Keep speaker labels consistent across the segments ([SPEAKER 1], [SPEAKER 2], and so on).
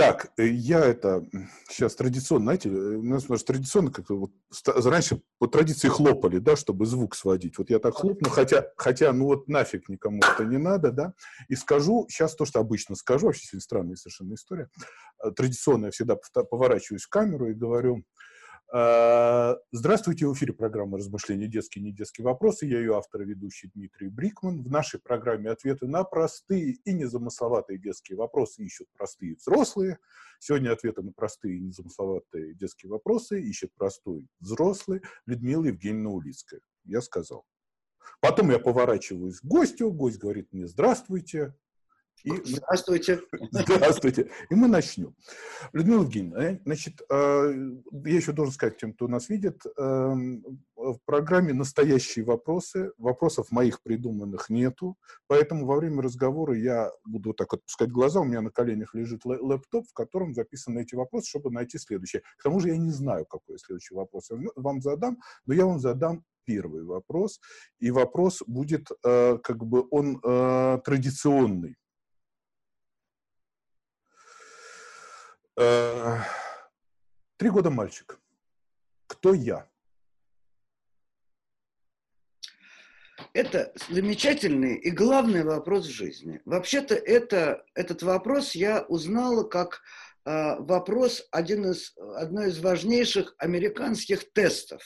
[SPEAKER 1] Так, э, я это сейчас традиционно, знаете, э, у нас, у нас традиционно как-то вот раньше по традиции хлопали, да, чтобы звук сводить. Вот я так хлопну, хотя, хотя ну вот нафиг никому это не надо, да, и скажу сейчас то, что обычно скажу, вообще сегодня странная совершенно история. Э, традиционно я всегда поворачиваюсь в камеру и говорю, здравствуйте, в эфире программа «Размышления. Детские и недетские вопросы». Я ее автор и ведущий Дмитрий Брикман. В нашей программе ответы на простые и незамысловатые детские вопросы ищут простые взрослые. Сегодня ответы на простые и незамысловатые детские вопросы ищет простой взрослый Людмила Евгеньевна Улицкая. Я сказал. Потом я поворачиваюсь к гостю, гость говорит мне «Здравствуйте»,
[SPEAKER 2] и Здравствуйте.
[SPEAKER 1] Здравствуйте. И мы начнем. Людмила Евгеньевна, значит, э, я еще должен сказать тем, кто нас видит, эм, в программе «Настоящие вопросы». Вопросов моих придуманных нету, поэтому во время разговора я буду вот так отпускать глаза, у меня на коленях лежит лэптоп, в котором записаны эти вопросы, чтобы найти следующее. К тому же я не знаю, какой следующий вопрос я вам задам, но я вам задам первый вопрос, и вопрос будет, э, как бы, он э, традиционный. Э, три года мальчик. Кто я?
[SPEAKER 2] Это замечательный и главный вопрос в жизни. Вообще-то это, этот вопрос я узнала как э, вопрос один из, одной из важнейших американских тестов.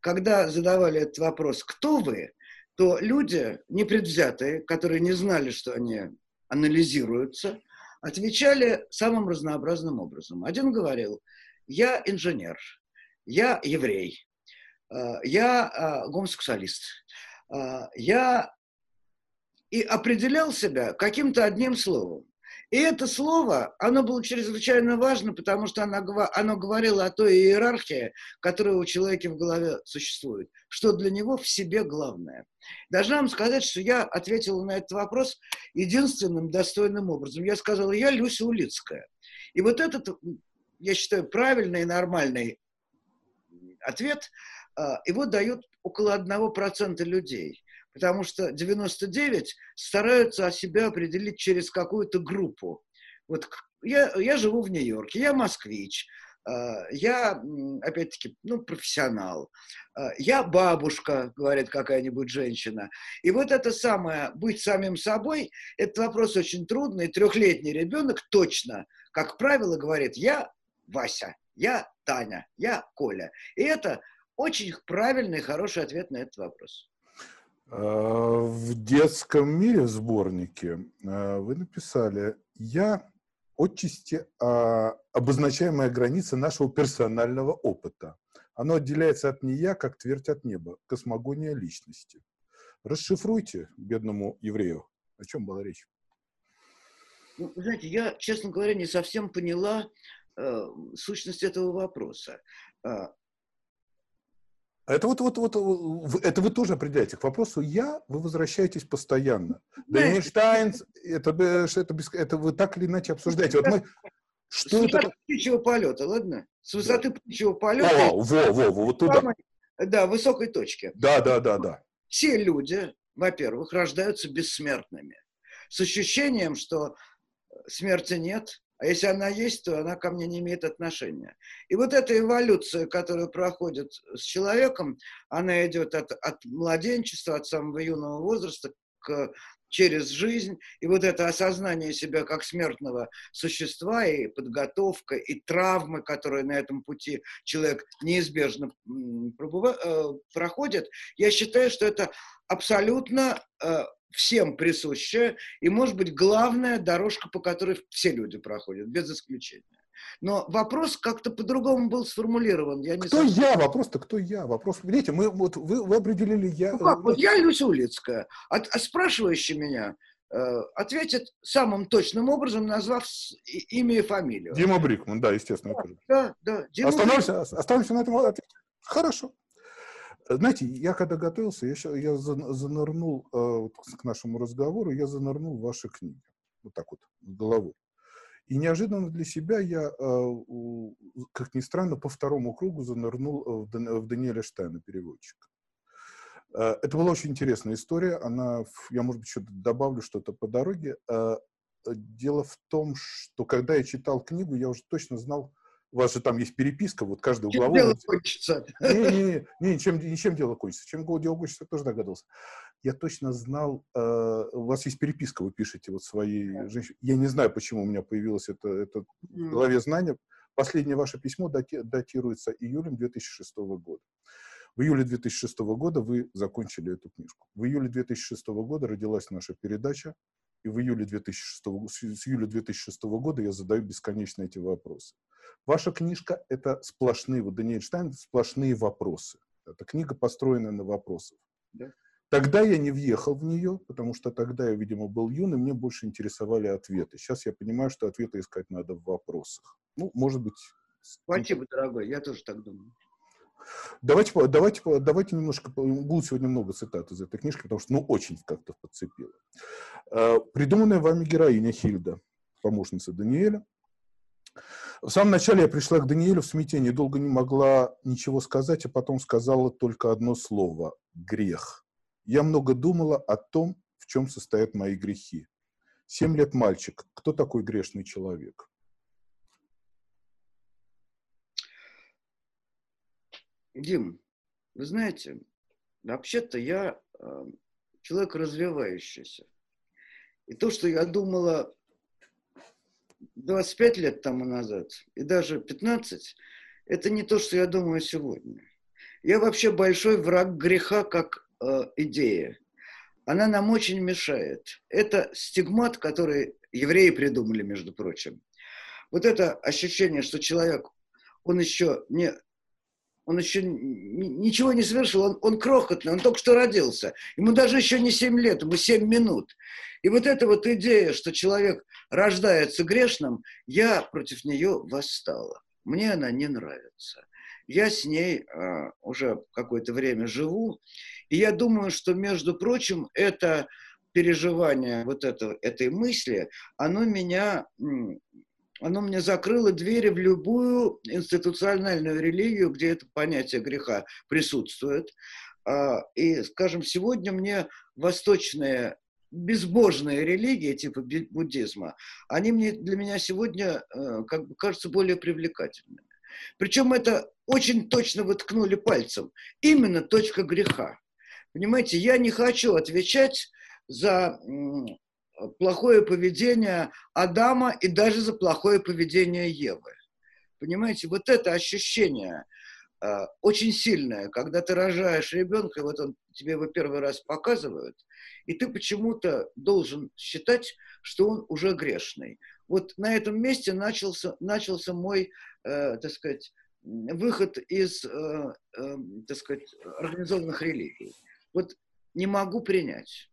[SPEAKER 2] Когда задавали этот вопрос «Кто вы?», то люди непредвзятые, которые не знали, что они анализируются, отвечали самым разнообразным образом. Один говорил, я инженер, я еврей, э, я э, гомосексуалист, э, я и определял себя каким-то одним словом. И это слово, оно было чрезвычайно важно, потому что оно, оно говорило о той иерархии, которая у человека в голове существует, что для него в себе главное. Должна вам сказать, что я ответила на этот вопрос единственным достойным образом. Я сказала, я Люся Улицкая. И вот этот, я считаю, правильный и нормальный ответ, а, его дают около 1% людей потому что 99 стараются о себя определить через какую-то группу. Вот я, я живу в Нью-Йорке, я москвич, а, я, опять-таки, ну, профессионал. А, я бабушка, говорит какая-нибудь женщина. И вот это самое, быть самим собой, этот вопрос очень трудный. Трехлетний ребенок точно, как правило, говорит, я Вася, я Таня, я Коля. И это очень правильный, хороший ответ на этот вопрос.
[SPEAKER 1] В детском мире сборнике а, вы написали «Я отчасти а, обозначаемая граница нашего персонального опыта. Оно отделяется от нея, как твердь от неба, космогония личности». Расшифруйте бедному еврею, о чем была речь.
[SPEAKER 2] Ну, знаете, я, честно говоря, не совсем поняла э, сущность этого вопроса.
[SPEAKER 1] Это вот, вот, вот, это вы тоже определяете. К вопросу «я» вы возвращаетесь постоянно. Да, Эйнштейн, это, это, это вы так или иначе обсуждаете. Вот мы,
[SPEAKER 2] что С высоты это? птичьего полета, ладно? С высоты да. птичьего полета.
[SPEAKER 1] О, во, во, во, вот туда. Самой,
[SPEAKER 2] да, высокой точки.
[SPEAKER 1] Да, да, да, да.
[SPEAKER 2] Все люди, во-первых, рождаются бессмертными. С ощущением, что смерти нет, а если она есть, то она ко мне не имеет отношения. И вот эта эволюция, которая проходит с человеком, она идет от, от младенчества, от самого юного возраста к через жизнь, и вот это осознание себя как смертного существа, и подготовка, и травмы, которые на этом пути человек неизбежно э, проходит, я считаю, что это абсолютно э, всем присущая и, может быть, главная дорожка, по которой все люди проходят, без исключения. Но вопрос как-то по-другому был сформулирован.
[SPEAKER 1] Я не кто совсем... я? Вопрос-то кто я? Вопрос, видите, мы, вот, вы, вы определили я.
[SPEAKER 2] Ну как, вот я Люся Улицкая. А, а спрашивающий меня э, ответит самым точным образом, назвав имя и фамилию.
[SPEAKER 1] Дима Брикман, да, естественно.
[SPEAKER 2] Да, да.
[SPEAKER 1] Дима остановимся, остановимся на этом ответе. Хорошо. Знаете, я когда готовился, я, я занырнул э, к нашему разговору, я занырнул в ваши книги. Вот так вот, головой. И неожиданно для себя я, э, как ни странно, по второму кругу занырнул э, в, в Даниэля Штайна, переводчика. Э, это была очень интересная история. Она, я, может быть, еще добавлю что-то по дороге. Э, дело в том, что когда я читал книгу, я уже точно знал, у вас же там есть переписка, вот каждый угловой... Чем дело кончится? Не, не, не, не ничем, ничем дело кончится. Чем дело кончится, я тоже догадался. Я точно знал, э, у вас есть переписка, вы пишете вот своей женщине. Я не знаю, почему у меня появилось это, это в голове знание. Последнее ваше письмо дати, датируется июлем 2006 года. В июле 2006 года вы закончили эту книжку. В июле 2006 года родилась наша передача, и в июле 2006, с июля 2006 года я задаю бесконечно эти вопросы. Ваша книжка — это сплошные, вот Даниэль Штайн, сплошные вопросы. Это книга, построенная на вопросах. Да. Тогда я не въехал в нее, потому что тогда я, видимо, был юный, мне больше интересовали ответы. Сейчас я понимаю, что ответы искать надо в вопросах. Ну, может быть...
[SPEAKER 2] Спасибо, дорогой, я тоже так думаю.
[SPEAKER 1] Давайте, давайте, давайте немножко, будет сегодня много цитат из этой книжки, потому что, ну, очень как-то подцепило. Э, придуманная вами героиня Хильда, помощница Даниэля. В самом начале я пришла к Даниэлю в смятении, долго не могла ничего сказать, а потом сказала только одно слово – грех. Я много думала о том, в чем состоят мои грехи. Семь лет мальчик. Кто такой грешный человек?
[SPEAKER 2] Дим, вы знаете, вообще-то я э, человек развивающийся. И то, что я думала 25 лет тому назад, и даже 15, это не то, что я думаю сегодня. Я вообще большой враг греха как э, идея. Она нам очень мешает. Это стигмат, который евреи придумали, между прочим. Вот это ощущение, что человек, он еще не он еще ничего не совершил, он, он крохотный, он только что родился. Ему даже еще не 7 лет, ему 7 минут. И вот эта вот идея, что человек рождается грешным, я против нее восстала. Мне она не нравится. Я с ней э, уже какое-то время живу, и я думаю, что, между прочим, это переживание вот это, этой мысли, оно меня оно мне закрыло двери в любую институциональную религию, где это понятие греха присутствует. А, и, скажем, сегодня мне восточные безбожные религии, типа буддизма, они мне, для меня сегодня э, как бы кажутся более привлекательными. Причем это очень точно воткнули пальцем. Именно точка греха. Понимаете, я не хочу отвечать за плохое поведение Адама и даже за плохое поведение Евы. Понимаете, вот это ощущение э, очень сильное, когда ты рожаешь ребенка, вот он тебе его первый раз показывают, и ты почему-то должен считать, что он уже грешный. Вот на этом месте начался, начался мой, э, так сказать, выход из, э, э, так сказать, организованных религий. Вот не могу принять.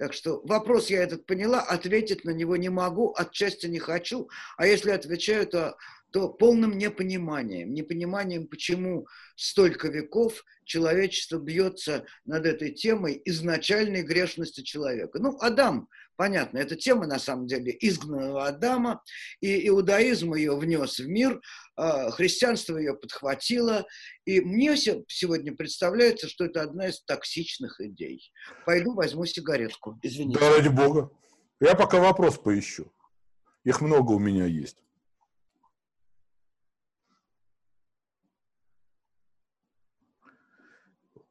[SPEAKER 2] Так что вопрос я этот поняла, ответить на него не могу, отчасти не хочу, а если отвечаю, то, то полным непониманием, непониманием, почему столько веков человечество бьется над этой темой изначальной грешности человека. Ну, Адам Понятно, эта тема на самом деле изгнанного Адама, и иудаизм ее внес в мир, а, христианство ее подхватило, и мне сегодня представляется, что это одна из токсичных идей. Пойду возьму сигаретку, извините.
[SPEAKER 1] Да, ради бога. Я пока вопрос поищу. Их много у меня есть.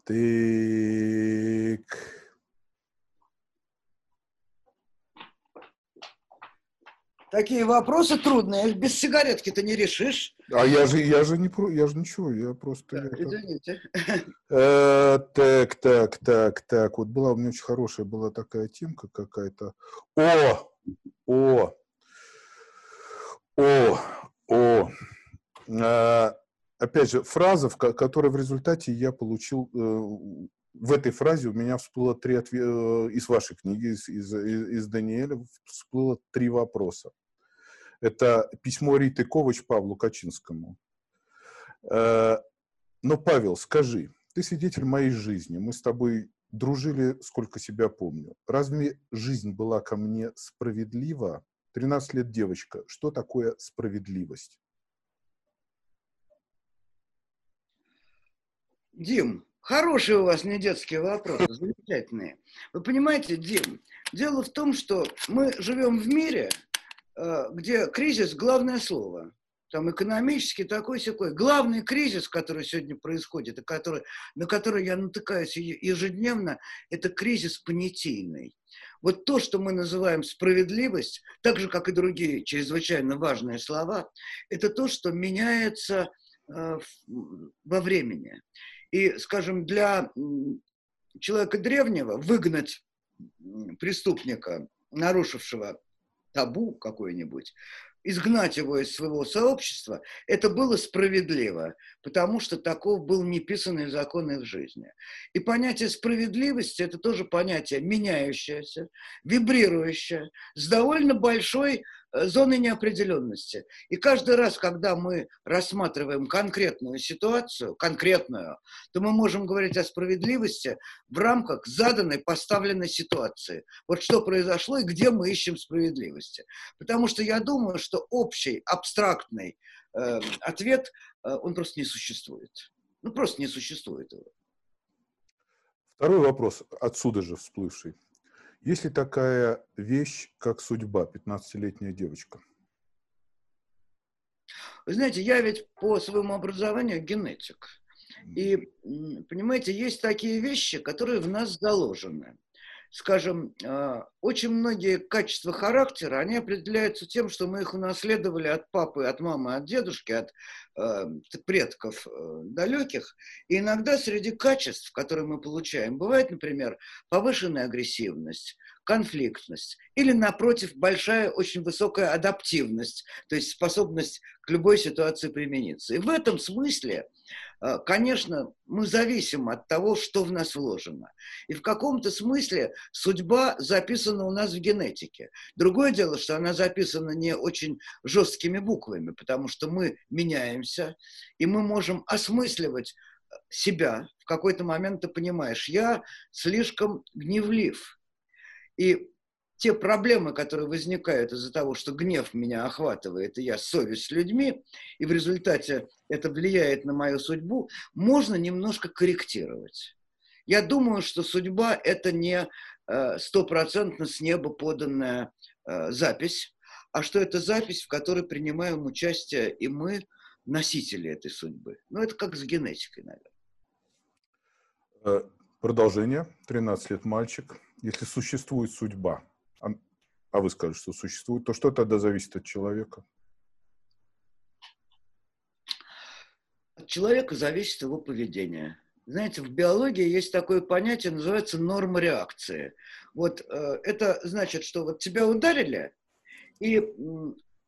[SPEAKER 1] Так.
[SPEAKER 2] Такие вопросы трудные. Без сигаретки ты не решишь.
[SPEAKER 1] А я же, я же не про, я же ничего, я просто.
[SPEAKER 2] Так, извините.
[SPEAKER 1] Э, так, так, так, так. Вот была у меня очень хорошая была такая темка какая-то. О, о, о, о. Э, опять же, фраза, в которой в результате я получил э, в этой фразе у меня всплыло три ответа э, из вашей книги, из, из, из Даниэля, всплыло три вопроса. Это письмо Риты Ковач Павлу Качинскому. Э, но, Павел, скажи, ты свидетель моей жизни, мы с тобой дружили, сколько себя помню. Разве жизнь была ко мне справедлива? 13 лет девочка. Что такое справедливость?
[SPEAKER 2] Дим, Хорошие у вас не детские вопросы, замечательные. Вы понимаете, Дим, дело в том, что мы живем в мире, э, где кризис – главное слово. Там экономический такой секой. Главный кризис, который сегодня происходит, и который, на который я натыкаюсь ежедневно, это кризис понятийный. Вот то, что мы называем справедливость, так же, как и другие чрезвычайно важные слова, это то, что меняется э, во времени. И, скажем, для человека древнего выгнать преступника, нарушившего табу какое-нибудь, изгнать его из своего сообщества, это было справедливо, потому что таков был неписанный закон их жизни. И понятие справедливости – это тоже понятие меняющееся, вибрирующее, с довольно большой зоны неопределенности. И каждый раз, когда мы рассматриваем конкретную ситуацию, конкретную, то мы можем говорить о справедливости в рамках заданной, поставленной ситуации. Вот что произошло и где мы ищем справедливости. Потому что я думаю, что общий, абстрактный э, ответ, э, он просто не существует. Ну, просто не существует его.
[SPEAKER 1] Второй вопрос, отсюда же всплывший. Есть ли такая вещь, как судьба, 15-летняя девочка?
[SPEAKER 2] Вы знаете, я ведь по своему образованию генетик. И, понимаете, есть такие вещи, которые в нас заложены скажем, а, очень многие качества характера, они определяются тем, что мы их унаследовали от папы, от мамы, от дедушки, от э, предков э, далеких. И иногда среди качеств, которые мы получаем, бывает, например, повышенная агрессивность, конфликтность или, напротив, большая, очень высокая адаптивность, то есть способность к любой ситуации примениться. И в этом смысле конечно, мы зависим от того, что в нас вложено. И в каком-то смысле судьба записана у нас в генетике. Другое дело, что она записана не очень жесткими буквами, потому что мы меняемся, и мы можем осмысливать э, себя. В какой-то момент ты понимаешь, я слишком гневлив. И те проблемы, которые возникают из-за того, что гнев меня охватывает, и я совесть с людьми, и в результате это влияет на мою судьбу, можно немножко корректировать. Я думаю, что судьба – это не э, стопроцентно с неба поданная э, запись, а что это запись, в которой принимаем участие и мы, носители этой судьбы. Ну, это как с генетикой, наверное.
[SPEAKER 1] Э, продолжение. 13 лет мальчик. Если существует судьба, а, а вы скажете, что существует, то что тогда зависит от человека?
[SPEAKER 2] От человека зависит его поведение. Знаете, в биологии есть такое понятие, называется норма реакции. Вот э, это значит, что вот тебя ударили, и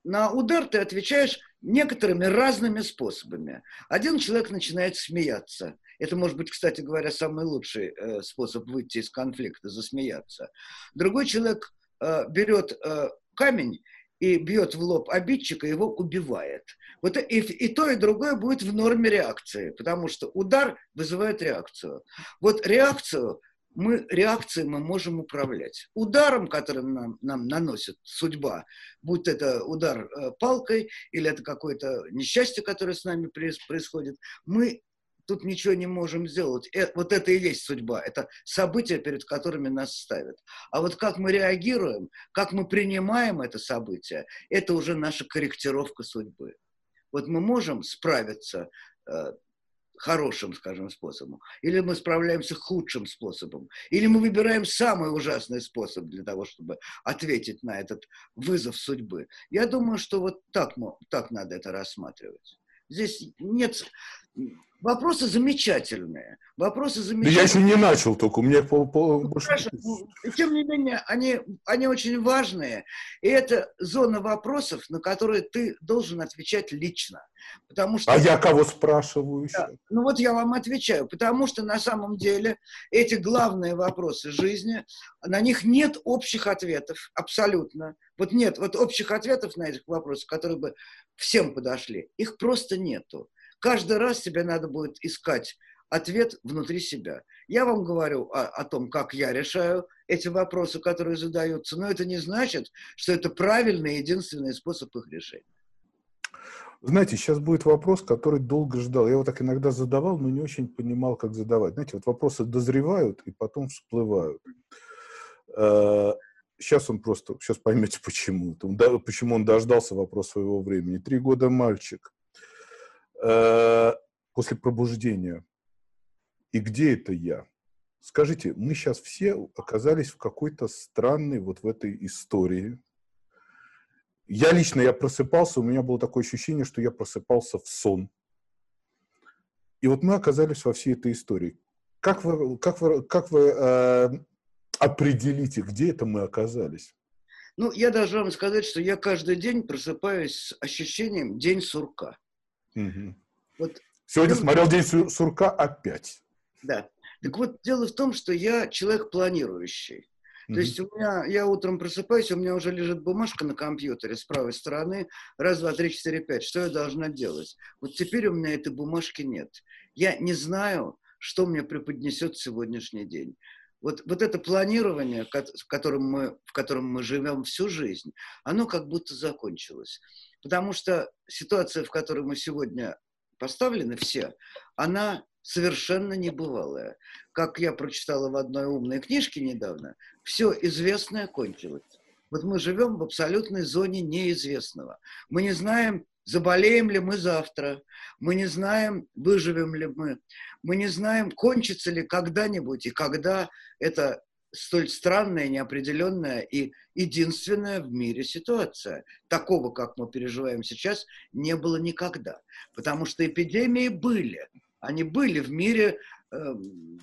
[SPEAKER 2] на удар ты отвечаешь некоторыми разными способами. Один человек начинает смеяться. Это может быть, кстати говоря, самый лучший э, способ выйти из конфликта, засмеяться. Другой человек берет э, камень и бьет в лоб обидчика, его убивает. Вот и, и то, и другое будет в норме реакции, потому что удар вызывает реакцию. Вот реакцию мы, реакцией мы можем управлять. Ударом, которым нам, нам наносит судьба, будь это удар э, палкой или это какое-то несчастье, которое с нами происходит, мы тут ничего не можем сделать. Э, вот это и есть судьба. Это события, перед которыми нас ставят. А вот как мы реагируем, как мы принимаем это событие, это уже наша корректировка судьбы. Вот мы можем справиться э, хорошим, скажем, способом, или мы справляемся худшим способом, или мы выбираем самый ужасный способ для того, чтобы ответить на этот вызов судьбы. Я думаю, что вот так, так надо это рассматривать. Здесь нет Вопросы замечательные. Вопросы замечательные.
[SPEAKER 1] Да я еще не начал только, у меня пол, пол, ну. Хорошо.
[SPEAKER 2] Ну, тем не менее, они, они очень важные. И это зона вопросов, на которые ты должен отвечать лично. Потому что...
[SPEAKER 1] А я кого спрашиваю еще? Да,
[SPEAKER 2] ну вот я вам отвечаю. Потому что на самом деле эти главные вопросы жизни, на них нет общих ответов. Абсолютно. Вот нет, вот общих ответов на этих вопросов, которые бы всем подошли. Их просто нету. Каждый раз тебе надо будет искать ответ внутри себя. Я вам говорю о, о том, как я решаю эти вопросы, которые задаются, но это не значит, что это правильный единственный способ их решения.
[SPEAKER 1] Знаете, сейчас будет вопрос, который долго ждал. Я его так иногда задавал, но не очень понимал, как задавать. Знаете, вот вопросы дозревают и потом всплывают. Сейчас э, он просто, сейчас поймете почему. Почему он дождался вопрос своего времени. Три года мальчик. Э, после пробуждения. И где это я? Скажите, мы сейчас все оказались в какой-то странной вот в этой истории, я лично, я просыпался, у меня было такое ощущение, что я просыпался в сон. И вот мы оказались во всей этой истории. Как вы, как вы, как вы э, определите, где это мы оказались?
[SPEAKER 2] Ну, я должен вам сказать, что я каждый день просыпаюсь с ощущением день сурка.
[SPEAKER 1] Угу. Вот, Сегодня ну, смотрел день сурка опять.
[SPEAKER 2] Да. Так вот, дело в том, что я человек планирующий. То есть у меня, я утром просыпаюсь, у меня уже лежит бумажка на компьютере с правой стороны, раз, два, три, четыре, пять, что я должна делать? Вот теперь у меня этой бумажки нет. Я не знаю, что мне преподнесет сегодняшний день. Вот, вот это планирование, в котором, мы, в котором мы живем всю жизнь, оно как будто закончилось. Потому что ситуация, в которой мы сегодня поставлены все, она совершенно небывалая. Как я прочитала в одной умной книжке недавно, все известное кончилось. Вот мы живем в абсолютной зоне неизвестного. Мы не знаем, заболеем ли мы завтра, мы не знаем, выживем ли мы, мы не знаем, кончится ли когда-нибудь и когда это столь странная, неопределенная и единственная в мире ситуация. Такого, как мы переживаем сейчас, не было никогда. Потому что эпидемии были. Они были в мире, э,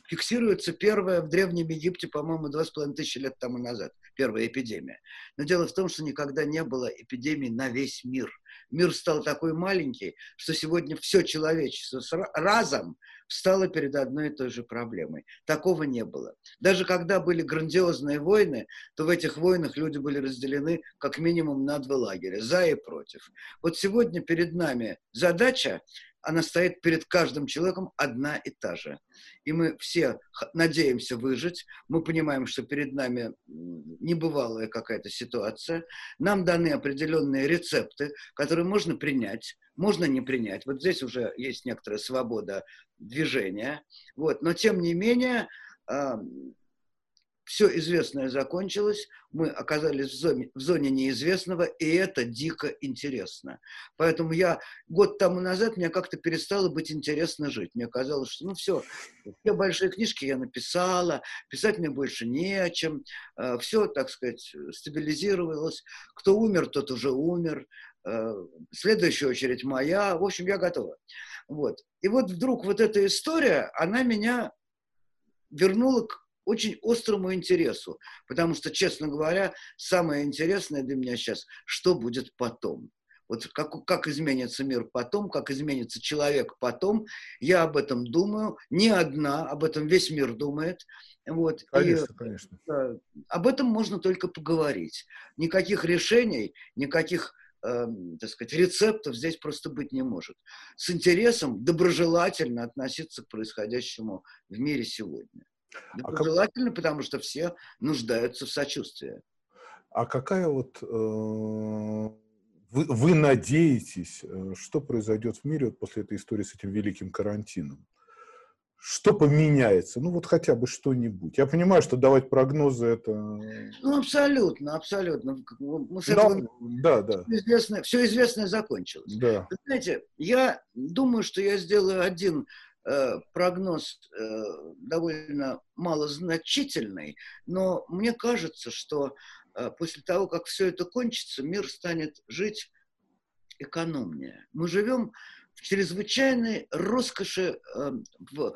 [SPEAKER 2] фиксируется первая в Древнем Египте, по-моему, два с половиной тысячи лет тому назад, первая эпидемия. Но дело в том, что никогда не было эпидемии на весь мир. Мир стал такой маленький, что сегодня все человечество разом встало перед одной и той же проблемой. Такого не было. Даже когда были грандиозные войны, то в этих войнах люди были разделены как минимум на два лагеря, за и против. Вот сегодня перед нами задача она стоит перед каждым человеком одна и та же. И мы все надеемся выжить, мы понимаем, что перед нами небывалая какая-то ситуация, нам даны определенные рецепты, которые можно принять, можно не принять. Вот здесь уже есть некоторая свобода движения. Вот. Но тем не менее, все известное закончилось, мы оказались в зоне, в зоне неизвестного, и это дико интересно. Поэтому я год тому назад мне как-то перестало быть интересно жить. Мне казалось, что ну все, все большие книжки я написала, писать мне больше не о чем, э, все, так сказать, стабилизировалось. Кто умер, тот уже умер. Э, следующая очередь моя. В общем, я готова. Вот. И вот вдруг вот эта история, она меня вернула к очень острому интересу, потому что, честно говоря, самое интересное для меня сейчас, что будет потом. Вот как, как изменится мир потом, как изменится человек потом, я об этом думаю, не одна, об этом весь мир думает. Вот.
[SPEAKER 1] Конечно, и, конечно.
[SPEAKER 2] Э, об этом можно только поговорить. Никаких решений, никаких э, так сказать, рецептов здесь просто быть не может. С интересом доброжелательно относиться к происходящему в мире сегодня. А Желательно, как... потому что все нуждаются в сочувствии.
[SPEAKER 1] А какая вот... Э, вы, вы надеетесь, э, что произойдет в мире вот после этой истории с этим великим карантином? Что поменяется? Ну, вот хотя бы что-нибудь. Я понимаю, что давать прогнозы это...
[SPEAKER 2] Ну, абсолютно, абсолютно. Мы
[SPEAKER 1] с этого... Да, да.
[SPEAKER 2] Все известное, все известное закончилось.
[SPEAKER 1] Да.
[SPEAKER 2] Вы знаете, я думаю, что я сделаю один Э, прогноз э, довольно малозначительный, но мне кажется, что э, после того, как все это кончится, мир станет жить экономнее. Мы живем чрезвычайной роскоши, в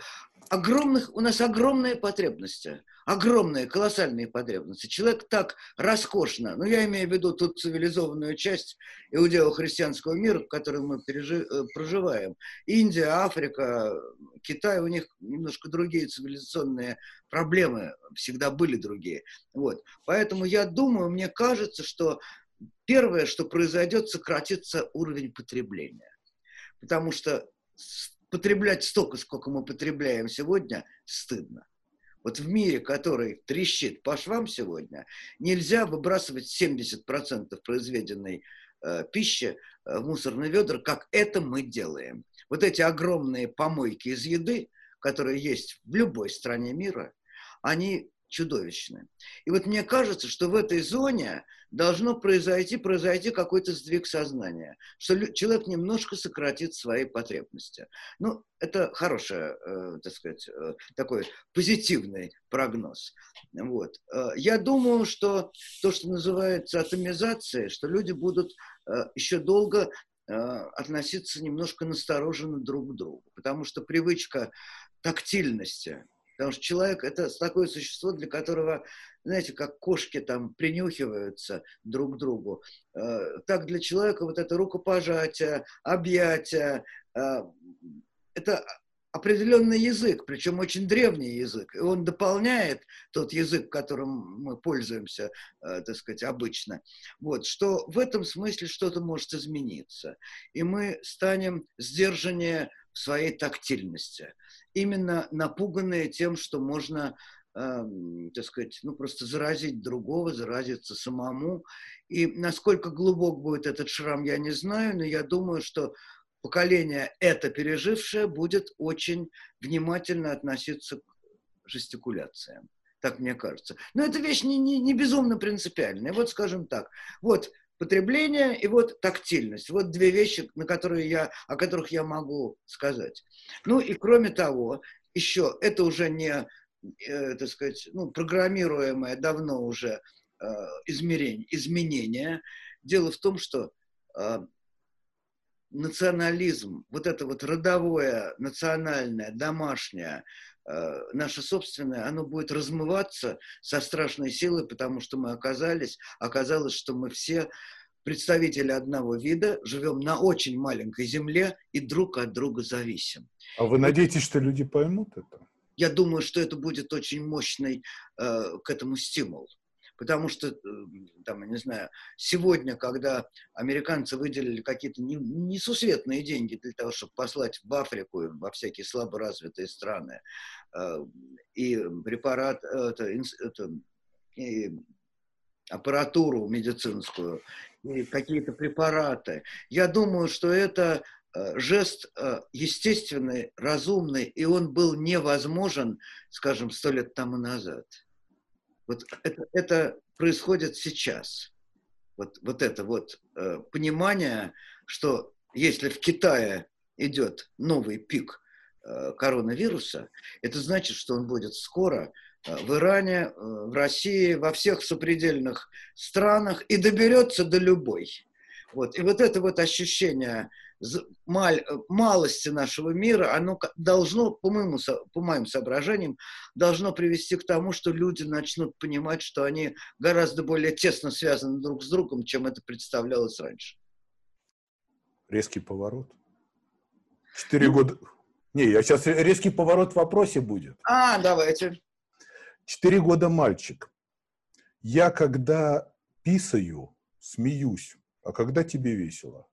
[SPEAKER 2] огромных, у нас огромные потребности, огромные, колоссальные потребности. Человек так роскошно, ну я имею в виду тут цивилизованную часть иудео-христианского мира, в котором мы пережи, э, проживаем. Индия, Африка, Китай, у них немножко другие цивилизационные проблемы, всегда были другие. Вот. Поэтому я думаю, мне кажется, что первое, что произойдет, сократится уровень потребления. Потому что потреблять столько, сколько мы потребляем сегодня, стыдно. Вот в мире, который трещит по швам сегодня, нельзя выбрасывать 70% произведенной э, пищи э, в мусорные ведра, как это мы делаем. Вот эти огромные помойки из еды, которые есть в любой стране мира, они чудовищны. И вот мне кажется, что в этой зоне должно произойти, произойти какой-то сдвиг сознания, что человек немножко сократит свои потребности. Ну, это хороший, э, так сказать, э, такой позитивный прогноз. Вот. Э, я думаю, что то, что называется атомизацией, что люди будут э, еще долго э, относиться немножко настороженно друг к другу, потому что привычка тактильности, Потому что человек – это такое существо, для которого, знаете, как кошки там принюхиваются друг к другу. Э, так для человека вот это рукопожатие, объятие э, – это определенный язык, причем очень древний язык, и он дополняет тот язык, которым мы пользуемся, э, так сказать, обычно. Вот, что в этом смысле что-то может измениться, и мы станем сдержаннее своей тактильности именно напуганные тем, что можно, э, так сказать, ну просто заразить другого, заразиться самому. И насколько глубок будет этот шрам, я не знаю, но я думаю, что поколение это пережившее будет очень внимательно относиться к жестикуляциям. Так мне кажется. Но эта вещь не, не, не безумно принципиальная. Вот скажем так. Вот потребление и вот тактильность. Вот две вещи, на которые я, о которых я могу сказать. Ну и кроме того, еще это уже не, э, так сказать, ну, программируемое давно уже э, измерение, изменение. Дело в том, что э, национализм, вот это вот родовое, национальное, домашнее, наше собственное, оно будет размываться со страшной силой, потому что мы оказались, оказалось, что мы все представители одного вида, живем на очень маленькой земле и друг от друга зависим.
[SPEAKER 1] А вы надеетесь, что люди поймут это?
[SPEAKER 2] Я думаю, что это будет очень мощный э, к этому стимул. Потому что, э, там, не знаю, сегодня, когда американцы выделили какие-то несусветные деньги для того, чтобы послать в Африку, во всякие слабо развитые страны, э, и препарат, это, это, и аппаратуру медицинскую, и какие-то препараты. Я думаю, что это э, жест естественный, разумный, и он был невозможен, скажем, сто лет тому назад. Вот это, это происходит сейчас. Вот, вот это вот э, понимание, что если в Китае идет новый пик э, коронавируса, это значит, что он будет скоро э, в Иране, э, в России, во всех сопредельных странах и доберется до любой. Вот. И вот это вот ощущение малости нашего мира, оно должно, по, моему, по моим соображениям, должно привести к тому, что люди начнут понимать, что они гораздо более тесно связаны друг с другом, чем это представлялось раньше.
[SPEAKER 1] Резкий поворот. Четыре ну, года... Не, я сейчас резкий поворот в вопросе будет.
[SPEAKER 2] А, давайте.
[SPEAKER 1] Четыре года мальчик. Я когда писаю, смеюсь, а когда тебе весело?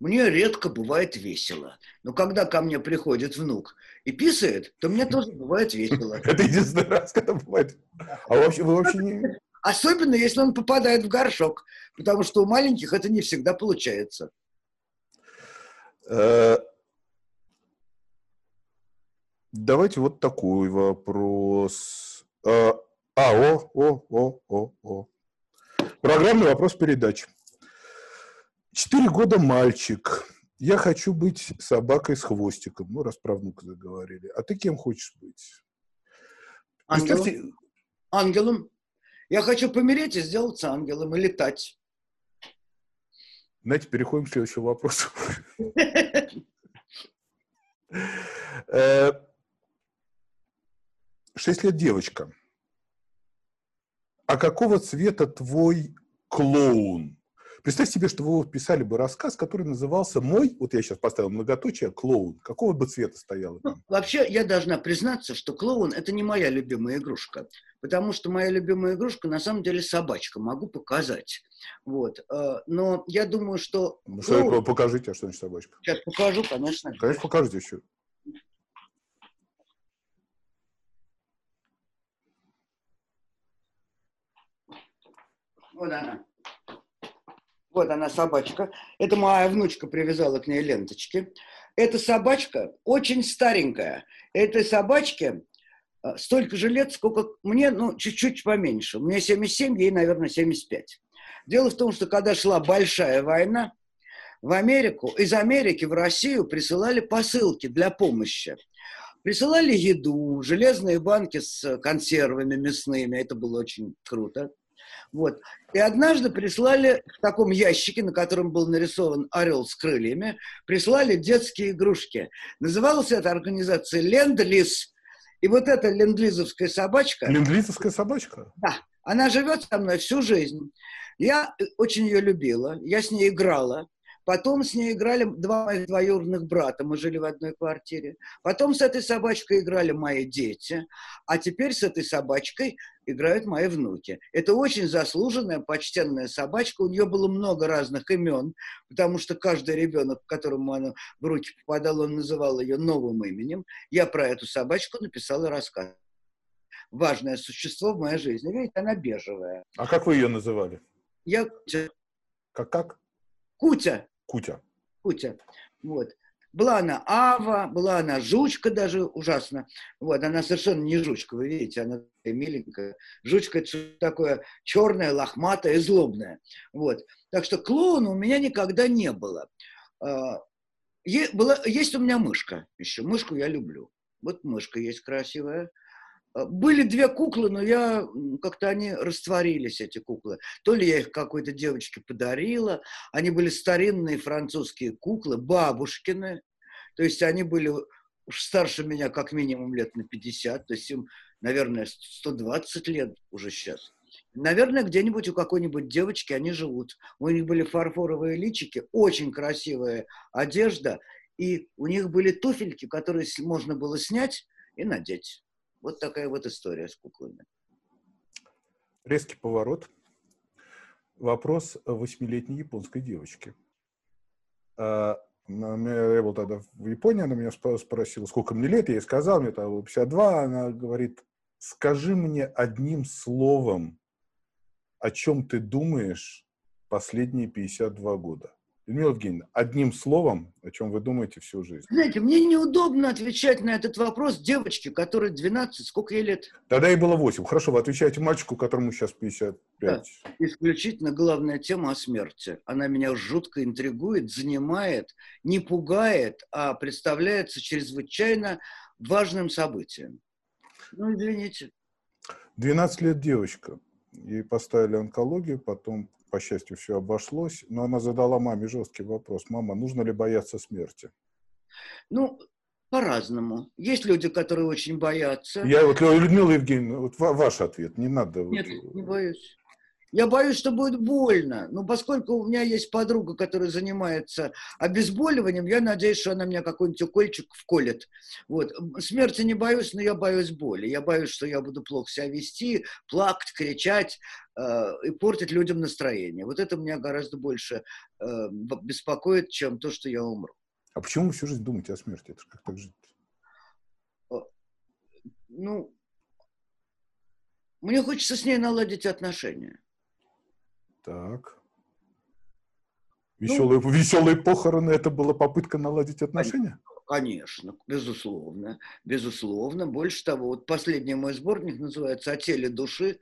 [SPEAKER 2] Мне редко бывает весело. Но когда ко мне приходит внук и писает, то мне тоже бывает весело.
[SPEAKER 1] Это единственный раз, когда бывает. А вообще, вы вообще не...
[SPEAKER 2] Особенно, если он попадает в горшок, потому что у маленьких это не всегда получается. Э,
[SPEAKER 1] давайте вот такой вопрос. А, а о, о, о, о, о. Программный вопрос передачи. Четыре года мальчик. Я хочу быть собакой с хвостиком. Ну, раз про внука заговорили. А ты кем хочешь быть?
[SPEAKER 2] Ангелом. Представьте... Ангелом. Я хочу помереть и сделаться ангелом и летать.
[SPEAKER 1] Знаете, переходим к следующему вопросу. Э, шесть лет девочка. А какого цвета твой клоун? Представь себе, что вы писали бы рассказ, который назывался «Мой», вот я сейчас поставил многоточие, «Клоун». Какого бы цвета стоял?
[SPEAKER 2] Ну, вообще, я должна признаться, что клоун – это не моя любимая игрушка. Потому что моя любимая игрушка на самом деле собачка. Могу показать. Вот. Э, но я думаю, что...
[SPEAKER 1] Ну, клоун... покажите, а что значит собачка?
[SPEAKER 2] Сейчас покажу, конечно.
[SPEAKER 1] Конечно, покажите еще.
[SPEAKER 2] Вот она. Вот она, собачка. Это моя внучка привязала к ней ленточки. Эта собачка очень старенькая. Этой собачке э, столько же лет, сколько мне, ну, чуть-чуть поменьше. Мне 77, ей, наверное, 75. Дело в том, что когда шла большая война, в Америку, из Америки в Россию присылали посылки для помощи. Присылали еду, железные банки с консервами мясными, это было очень круто. Вот. И однажды прислали в таком ящике, на котором был нарисован орел с крыльями, прислали детские игрушки. Называлась эта организация «Ленд-Лиз». И вот эта ленд-лизовская собачка...
[SPEAKER 1] Ленд-лизовская собачка?
[SPEAKER 2] Да. Она живет со мной всю жизнь. Я очень ее любила, я с ней играла. Потом с ней играли два моих двоюродных брата, мы жили в одной квартире. Потом с этой собачкой играли мои дети, а теперь с этой собачкой играют мои внуки. Это очень заслуженная, почтенная собачка. У нее было много разных имен, потому что каждый ребенок, которому она в руки попадала, он называл ее новым именем. Я про эту собачку написала рассказ. Важное существо в моей жизни. Видите, она бежевая.
[SPEAKER 1] А как вы ее называли?
[SPEAKER 2] Я
[SPEAKER 1] Как как?
[SPEAKER 2] Кутя.
[SPEAKER 1] Кутя.
[SPEAKER 2] Кутя. Вот. Была она Ава, была она жучка даже, ужасно. Вот, она совершенно не жучка, вы видите, она миленькая. Жучка – это такое черное, лохматое злобное. Вот. Так что клоуна у меня никогда не было. А, была, есть у меня мышка еще. Мышку я люблю. Вот мышка есть красивая. Э, были две куклы, но я как-то они растворились, эти куклы. То ли я их какой-то девочке подарила. Они были старинные французские куклы, бабушкины. То есть они были уж старше меня как минимум лет на 50. То есть им, наверное, 120 лет уже сейчас. Наверное, где-нибудь у какой-нибудь девочки они живут. У них были фарфоровые личики, очень красивая одежда. И у них были туфельки, которые можно было снять и надеть. Вот такая вот история с куклами.
[SPEAKER 1] Резкий поворот. Вопрос восьмилетней японской девочки. А, я был тогда в Японии, она меня спросила, сколько мне лет, я ей сказал, мне там 52, она говорит, скажи мне одним словом, о чем ты думаешь последние 52 года. Людмила Евгеньевна, одним словом, о чем вы думаете всю жизнь?
[SPEAKER 2] Знаете, мне неудобно отвечать на этот вопрос девочке, которой 12, сколько ей лет?
[SPEAKER 1] Тогда ей было 8. Хорошо, вы отвечаете мальчику, которому сейчас 55. Да,
[SPEAKER 2] исключительно главная тема о смерти. Она меня жутко интригует, занимает, не пугает, а представляется чрезвычайно важным событием. Ну, извините.
[SPEAKER 1] 12 лет девочка. Ей поставили онкологию, потом по счастью, все обошлось, но она задала маме жесткий вопрос. Мама, нужно ли бояться смерти?
[SPEAKER 2] Ну, по-разному. Есть люди, которые очень боятся.
[SPEAKER 1] Я вот, Людмила Евгеньевна, вот ваш ответ, не надо.
[SPEAKER 2] Нет, вот... не боюсь. Я боюсь, что будет больно. Но поскольку у меня есть подруга, которая занимается обезболиванием, я надеюсь, что она меня какой-нибудь укольчик вколет. Вот. Смерти не боюсь, но я боюсь боли. Я боюсь, что я буду плохо себя вести, плакать, кричать э, и портить людям настроение. Вот это меня гораздо больше э, беспокоит, чем то, что я умру.
[SPEAKER 1] А почему вы всю жизнь думаете о смерти? Это как так жить?
[SPEAKER 2] Э, ну, мне хочется с ней наладить отношения.
[SPEAKER 1] Так. Веселые, ну, веселые похороны – это была попытка наладить отношения?
[SPEAKER 2] Конечно, безусловно. Безусловно. Больше того, вот последний мой сборник называется «О теле души».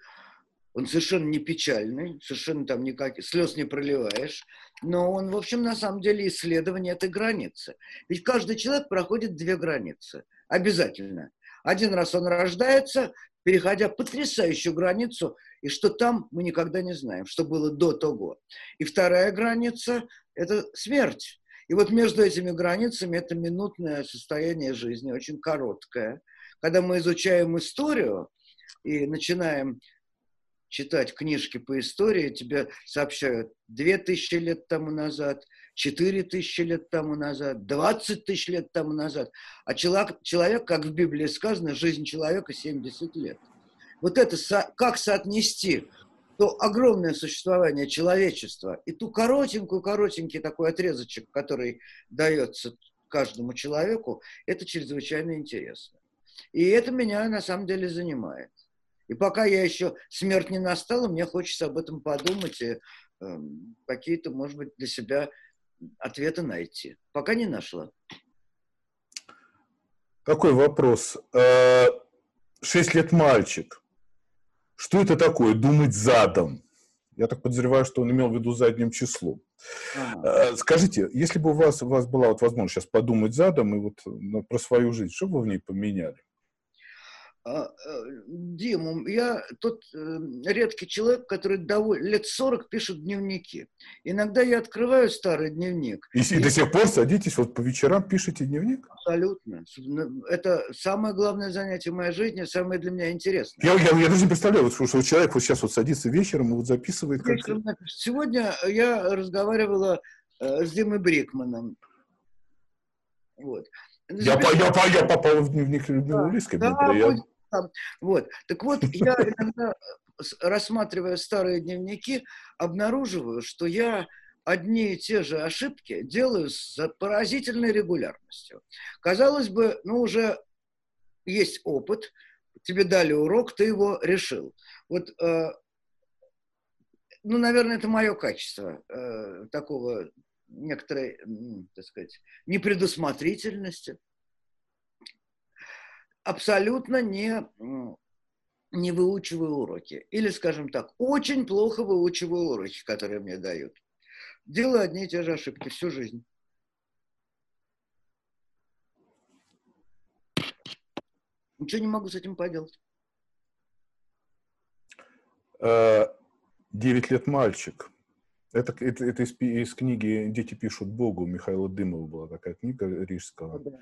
[SPEAKER 2] Он совершенно не печальный, совершенно там никаких слез не проливаешь. Но он, в общем, на самом деле исследование этой границы. Ведь каждый человек проходит две границы. Обязательно. Один раз он рождается, переходя потрясающую границу, и что там мы никогда не знаем, что было до того. И вторая граница – это смерть. И вот между этими границами это минутное состояние жизни, очень короткое. Когда мы изучаем историю и начинаем читать книжки по истории, тебе сообщают 2000 лет тому назад, 4 тысячи лет тому назад, 20 тысяч лет тому назад. А человек, человек, как в Библии сказано, жизнь человека 70 лет. Вот это со, как соотнести то огромное существование человечества и ту коротенькую-коротенький такой отрезочек, который дается каждому человеку, это чрезвычайно интересно. И это меня на самом деле занимает. И пока я еще смерть не настала, мне хочется об этом подумать и эм, какие-то, может быть, для себя ответы найти. Пока не нашла.
[SPEAKER 1] Такой вопрос. Э, шесть лет мальчик. Что это такое? Думать задом. Я так подозреваю, что он имел в виду задним числом. Ага. Скажите, если бы у вас, у вас была вот возможность сейчас подумать задом и вот ну, про свою жизнь, что бы вы в ней поменяли?
[SPEAKER 2] А, э, Дима, я тот э, редкий человек, который довольно, лет 40 пишет дневники. Иногда я открываю старый дневник.
[SPEAKER 1] И, и до сих пор садитесь, вот по вечерам пишете дневник?
[SPEAKER 2] Абсолютно. Это самое главное занятие в моей жизни, самое для меня интересное.
[SPEAKER 1] Я, я, я даже не представляю, что, что человек вот сейчас вот садится вечером и вот записывает. Как...
[SPEAKER 2] Сегодня я разговаривала э, с Димой Брикманом.
[SPEAKER 1] Вот. Я, я, я, попал в дневник Людмилы. Да,
[SPEAKER 2] я... Вот. Так вот, я иногда, рассматривая старые дневники, обнаруживаю, что я одни и те же ошибки делаю с поразительной регулярностью. Казалось бы, ну уже есть опыт, тебе дали урок, ты его решил. Вот, э, ну, наверное, это мое качество э, такого некоторой, так сказать, непредусмотрительности абсолютно не, не выучиваю уроки. Или, скажем так, очень плохо выучиваю уроки, которые мне дают. Делаю одни и те же ошибки всю жизнь. Ничего не могу с этим поделать.
[SPEAKER 1] Э, девять лет мальчик. Это, это, это из, из книги «Дети пишут Богу» Михаила Дымова была такая книга рижского. Да.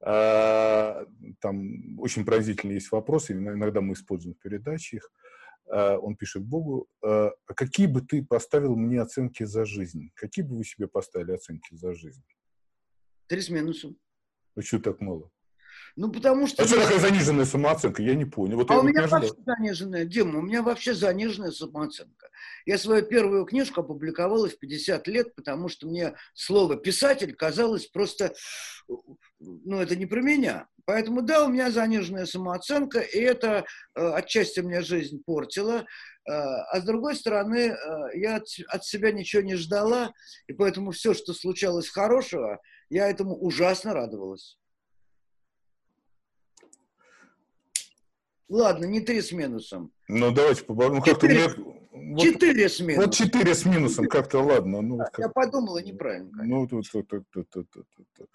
[SPEAKER 1] А, там очень поразительные есть вопросы, иногда мы используем в передаче их. А, он пишет Богу, «А какие бы ты поставил мне оценки за жизнь? Какие бы вы себе поставили оценки за жизнь?
[SPEAKER 2] Три с минусом.
[SPEAKER 1] Почему так мало?
[SPEAKER 2] Ну, потому что...
[SPEAKER 1] А что такая заниженная самооценка? Я не понял.
[SPEAKER 2] Вот
[SPEAKER 1] а
[SPEAKER 2] я у меня вообще заниженная, Дима, у меня вообще заниженная самооценка. Я свою первую книжку опубликовала в 50 лет, потому что мне слово «писатель» казалось просто... Ну, это не про меня. Поэтому, да, у меня заниженная самооценка, и это э, отчасти мне жизнь портила. Э, а с другой стороны, э, я от, от себя ничего не ждала, и поэтому все, что случалось хорошего, я этому ужасно радовалась. Ладно, не три с минусом.
[SPEAKER 1] Ну, давайте поборем. Ну, четыре,
[SPEAKER 2] вот, четыре с минусом.
[SPEAKER 1] Вот четыре с минусом, как-то ладно. Ну,
[SPEAKER 2] как... Я подумала неправильно. Конечно.
[SPEAKER 1] Ну, тут, тут, тут, тут, тут, тут, тут.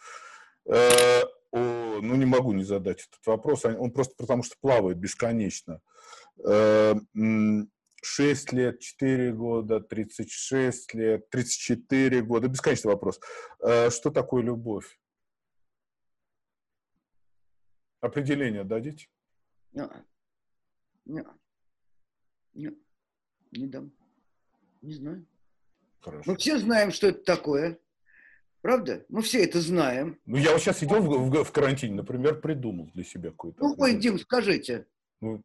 [SPEAKER 1] Э, о, ну, не могу не задать этот вопрос. Он просто потому что плавает бесконечно. Э, 6 лет, 4 года, 36 лет, 34 года. Бесконечный вопрос. Э, что такое любовь? Определение дадите?
[SPEAKER 2] Не, не, не, не дам. Не знаю. Хорошо. Мы все знаем, что это такое. Правда? Мы все это знаем.
[SPEAKER 1] Ну, я вот сейчас сидел в, в, в карантине, например, придумал для себя какой-то.
[SPEAKER 2] Ну, ой, Дим, скажите. Ну,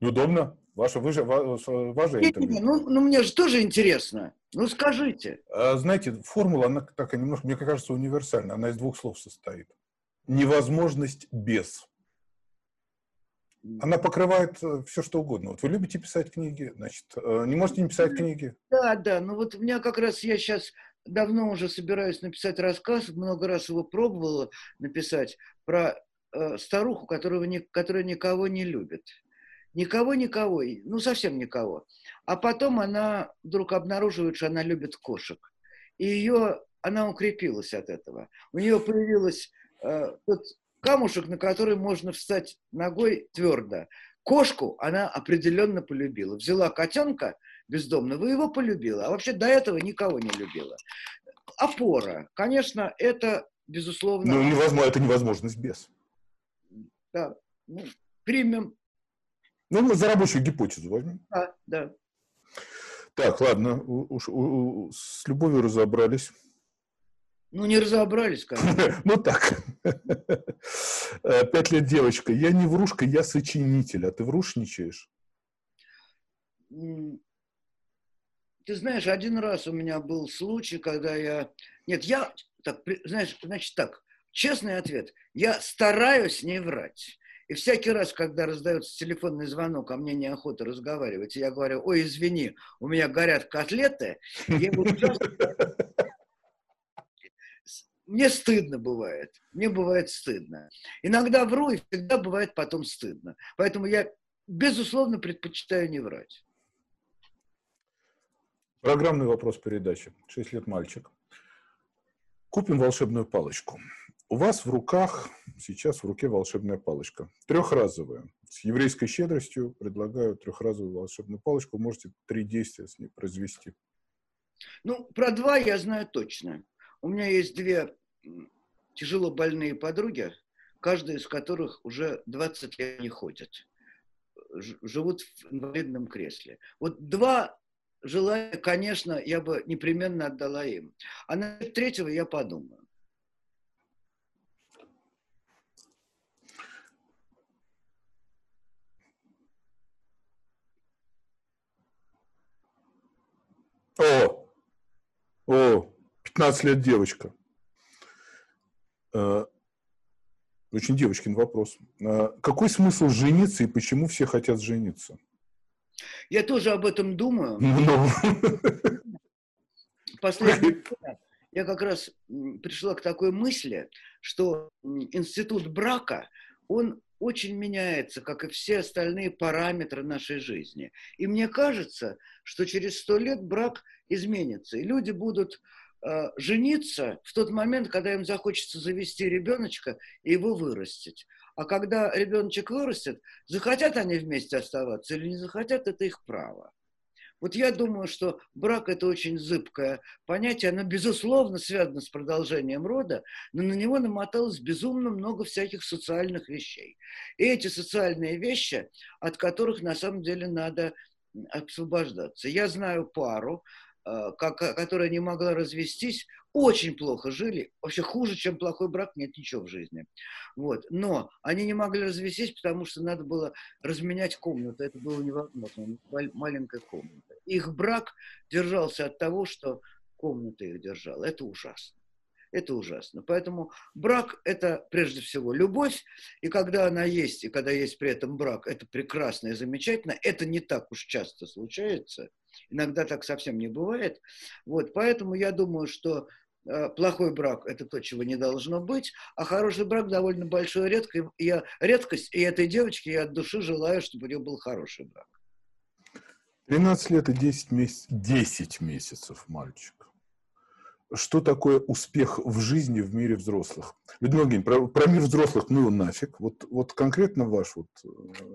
[SPEAKER 1] неудобно. Ваше, вы же, ваше, ваше
[SPEAKER 2] не, не, ну, ну, мне же тоже интересно. Ну, скажите.
[SPEAKER 1] А, знаете, формула, она такая немножко, мне кажется, универсальная. Она из двух слов состоит. Невозможность без. Она покрывает э, все, что угодно. Вот вы любите писать книги, значит, э, не можете не писать книги?
[SPEAKER 2] Да, да. Ну вот у меня как раз, я сейчас давно уже собираюсь написать рассказ, много раз его пробовала написать, про э, старуху, которого, не, которая никого не любит. Никого, никого, ну совсем никого. А потом она вдруг обнаруживает, что она любит кошек. И ее, она укрепилась от этого. У нее появилась э, тот камушек, на который можно встать ногой твердо. Кошку она определенно полюбила. Взяла котенка бездомного, его полюбила. А вообще до этого никого не любила. Опора. Конечно, это безусловно...
[SPEAKER 1] Ну, невозможно, это невозможность без.
[SPEAKER 2] Да. Ну, примем.
[SPEAKER 1] Ну, мы за рабочую гипотезу возьмем.
[SPEAKER 2] Да, да.
[SPEAKER 1] Так, ладно, уж с любовью разобрались.
[SPEAKER 2] Ну, не разобрались, конечно.
[SPEAKER 1] Ну, так. Э, пять лет девочка. Я не врушка, я сочинитель. А ты врушничаешь?
[SPEAKER 2] Ты знаешь, один раз у меня был случай, когда я... Нет, я... Так, знаешь, значит так, честный ответ. Я стараюсь не врать. И всякий раз, когда раздается телефонный звонок, а мне неохота разговаривать, и я говорю, ой, извини, у меня горят котлеты, я мне стыдно бывает. Мне бывает стыдно. Иногда вру, и всегда бывает потом стыдно. Поэтому я, безусловно, предпочитаю не врать.
[SPEAKER 1] Программный вопрос передачи. Шесть лет мальчик. Купим волшебную палочку. У вас в руках, сейчас в руке волшебная палочка. Трехразовая. С еврейской щедростью предлагаю трехразовую волшебную палочку. Вы можете три действия с ней произвести.
[SPEAKER 2] Ну, про два я знаю точно. У меня есть две тяжело больные подруги, каждая из которых уже 20 лет не ходят. Живут в инвалидном кресле. Вот два желания, конечно, я бы непременно отдала им. А на третьего я подумаю.
[SPEAKER 1] О, о, 15 лет девочка. Э, очень девочкин вопрос. Э, какой смысл жениться и почему все хотят жениться?
[SPEAKER 2] Я тоже об этом думаю. Но... Ну. Последнее я как раз пришла к такой мысли, что институт брака, он очень меняется, как и все остальные параметры нашей жизни. И мне кажется, что через сто лет брак изменится, и люди будут жениться в тот момент, когда им захочется завести ребеночка и его вырастить. А когда ребеночек вырастет, захотят они вместе оставаться или не захотят, это их право. Вот я думаю, что брак – это очень зыбкое понятие, оно, безусловно, связано с продолжением рода, но на него намоталось безумно много всяких социальных вещей. И эти социальные вещи, от которых на самом деле надо освобождаться. Я знаю пару, Э, которая не могла развестись, очень плохо жили. Вообще хуже, чем плохой брак, нет ничего в жизни. Вот. Но они не могли развестись, потому что надо было разменять комнату. Это было невозможно. Маленькая комната. Их брак держался от того, что комната их держала. Это ужасно. Это ужасно. Поэтому брак – это прежде всего любовь, и когда она есть, и когда есть при этом брак, это прекрасно и замечательно. Это не так уж часто случается – Иногда так совсем не бывает. Вот, поэтому я думаю, что э, плохой брак – это то, чего не должно быть, а хороший брак довольно большая редкость, я, редкость, и этой девочке я от души желаю, чтобы у нее был хороший брак.
[SPEAKER 1] 13 лет и 10, месяц, 10 месяцев мальчик. Что такое успех в жизни в мире взрослых? Людмила Евгеньевна, про, про мир взрослых ну нафиг. Вот, вот конкретно ваш, вот, э,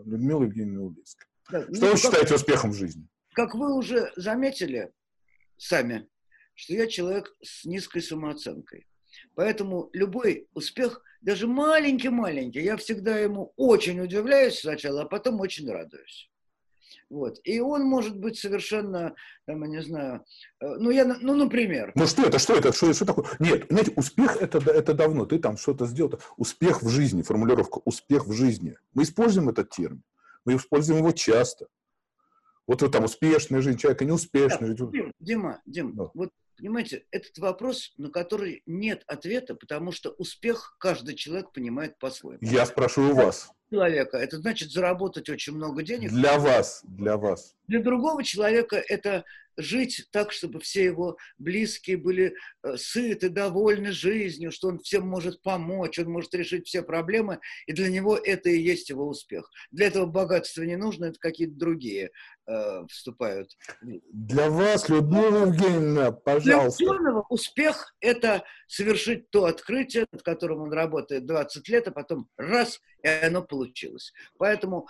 [SPEAKER 1] Людмила Евгеньевна Улицкая. Да, Что ну, вы считаете как... успехом в жизни?
[SPEAKER 2] Как вы уже заметили сами, что я человек с низкой самооценкой. Поэтому любой успех, даже маленький-маленький, я всегда ему очень удивляюсь сначала, а потом очень радуюсь. Вот. И он может быть совершенно, там, я не знаю, э, ну, я, ну, например.
[SPEAKER 1] Ну, что это, что это, что, что такое? Нет, знаете, успех это, это давно, ты там что-то сделал. Успех в жизни, формулировка «успех в жизни». Мы используем этот термин, мы используем его часто. Вот вы там успешная жизнь человека, неуспешная
[SPEAKER 2] да, жизнь. Дима, Дима, да. вот понимаете, этот вопрос, на который нет ответа, потому что успех каждый человек понимает по-своему.
[SPEAKER 1] Я спрашиваю у вас.
[SPEAKER 2] Человека, это значит заработать очень много денег.
[SPEAKER 1] Для вас, для вас.
[SPEAKER 2] Для другого человека это жить так, чтобы все его близкие были э, сыты, довольны жизнью, что он всем может помочь, он может решить все проблемы, и для него это и есть его успех. Для этого богатства не нужно, это какие-то другие э, вступают.
[SPEAKER 1] Для вас, Людмила Евгеньевна, пожалуйста.
[SPEAKER 2] Для ученого успех – это совершить то открытие, над которым он работает 20 лет, а потом раз, и оно получилось. Поэтому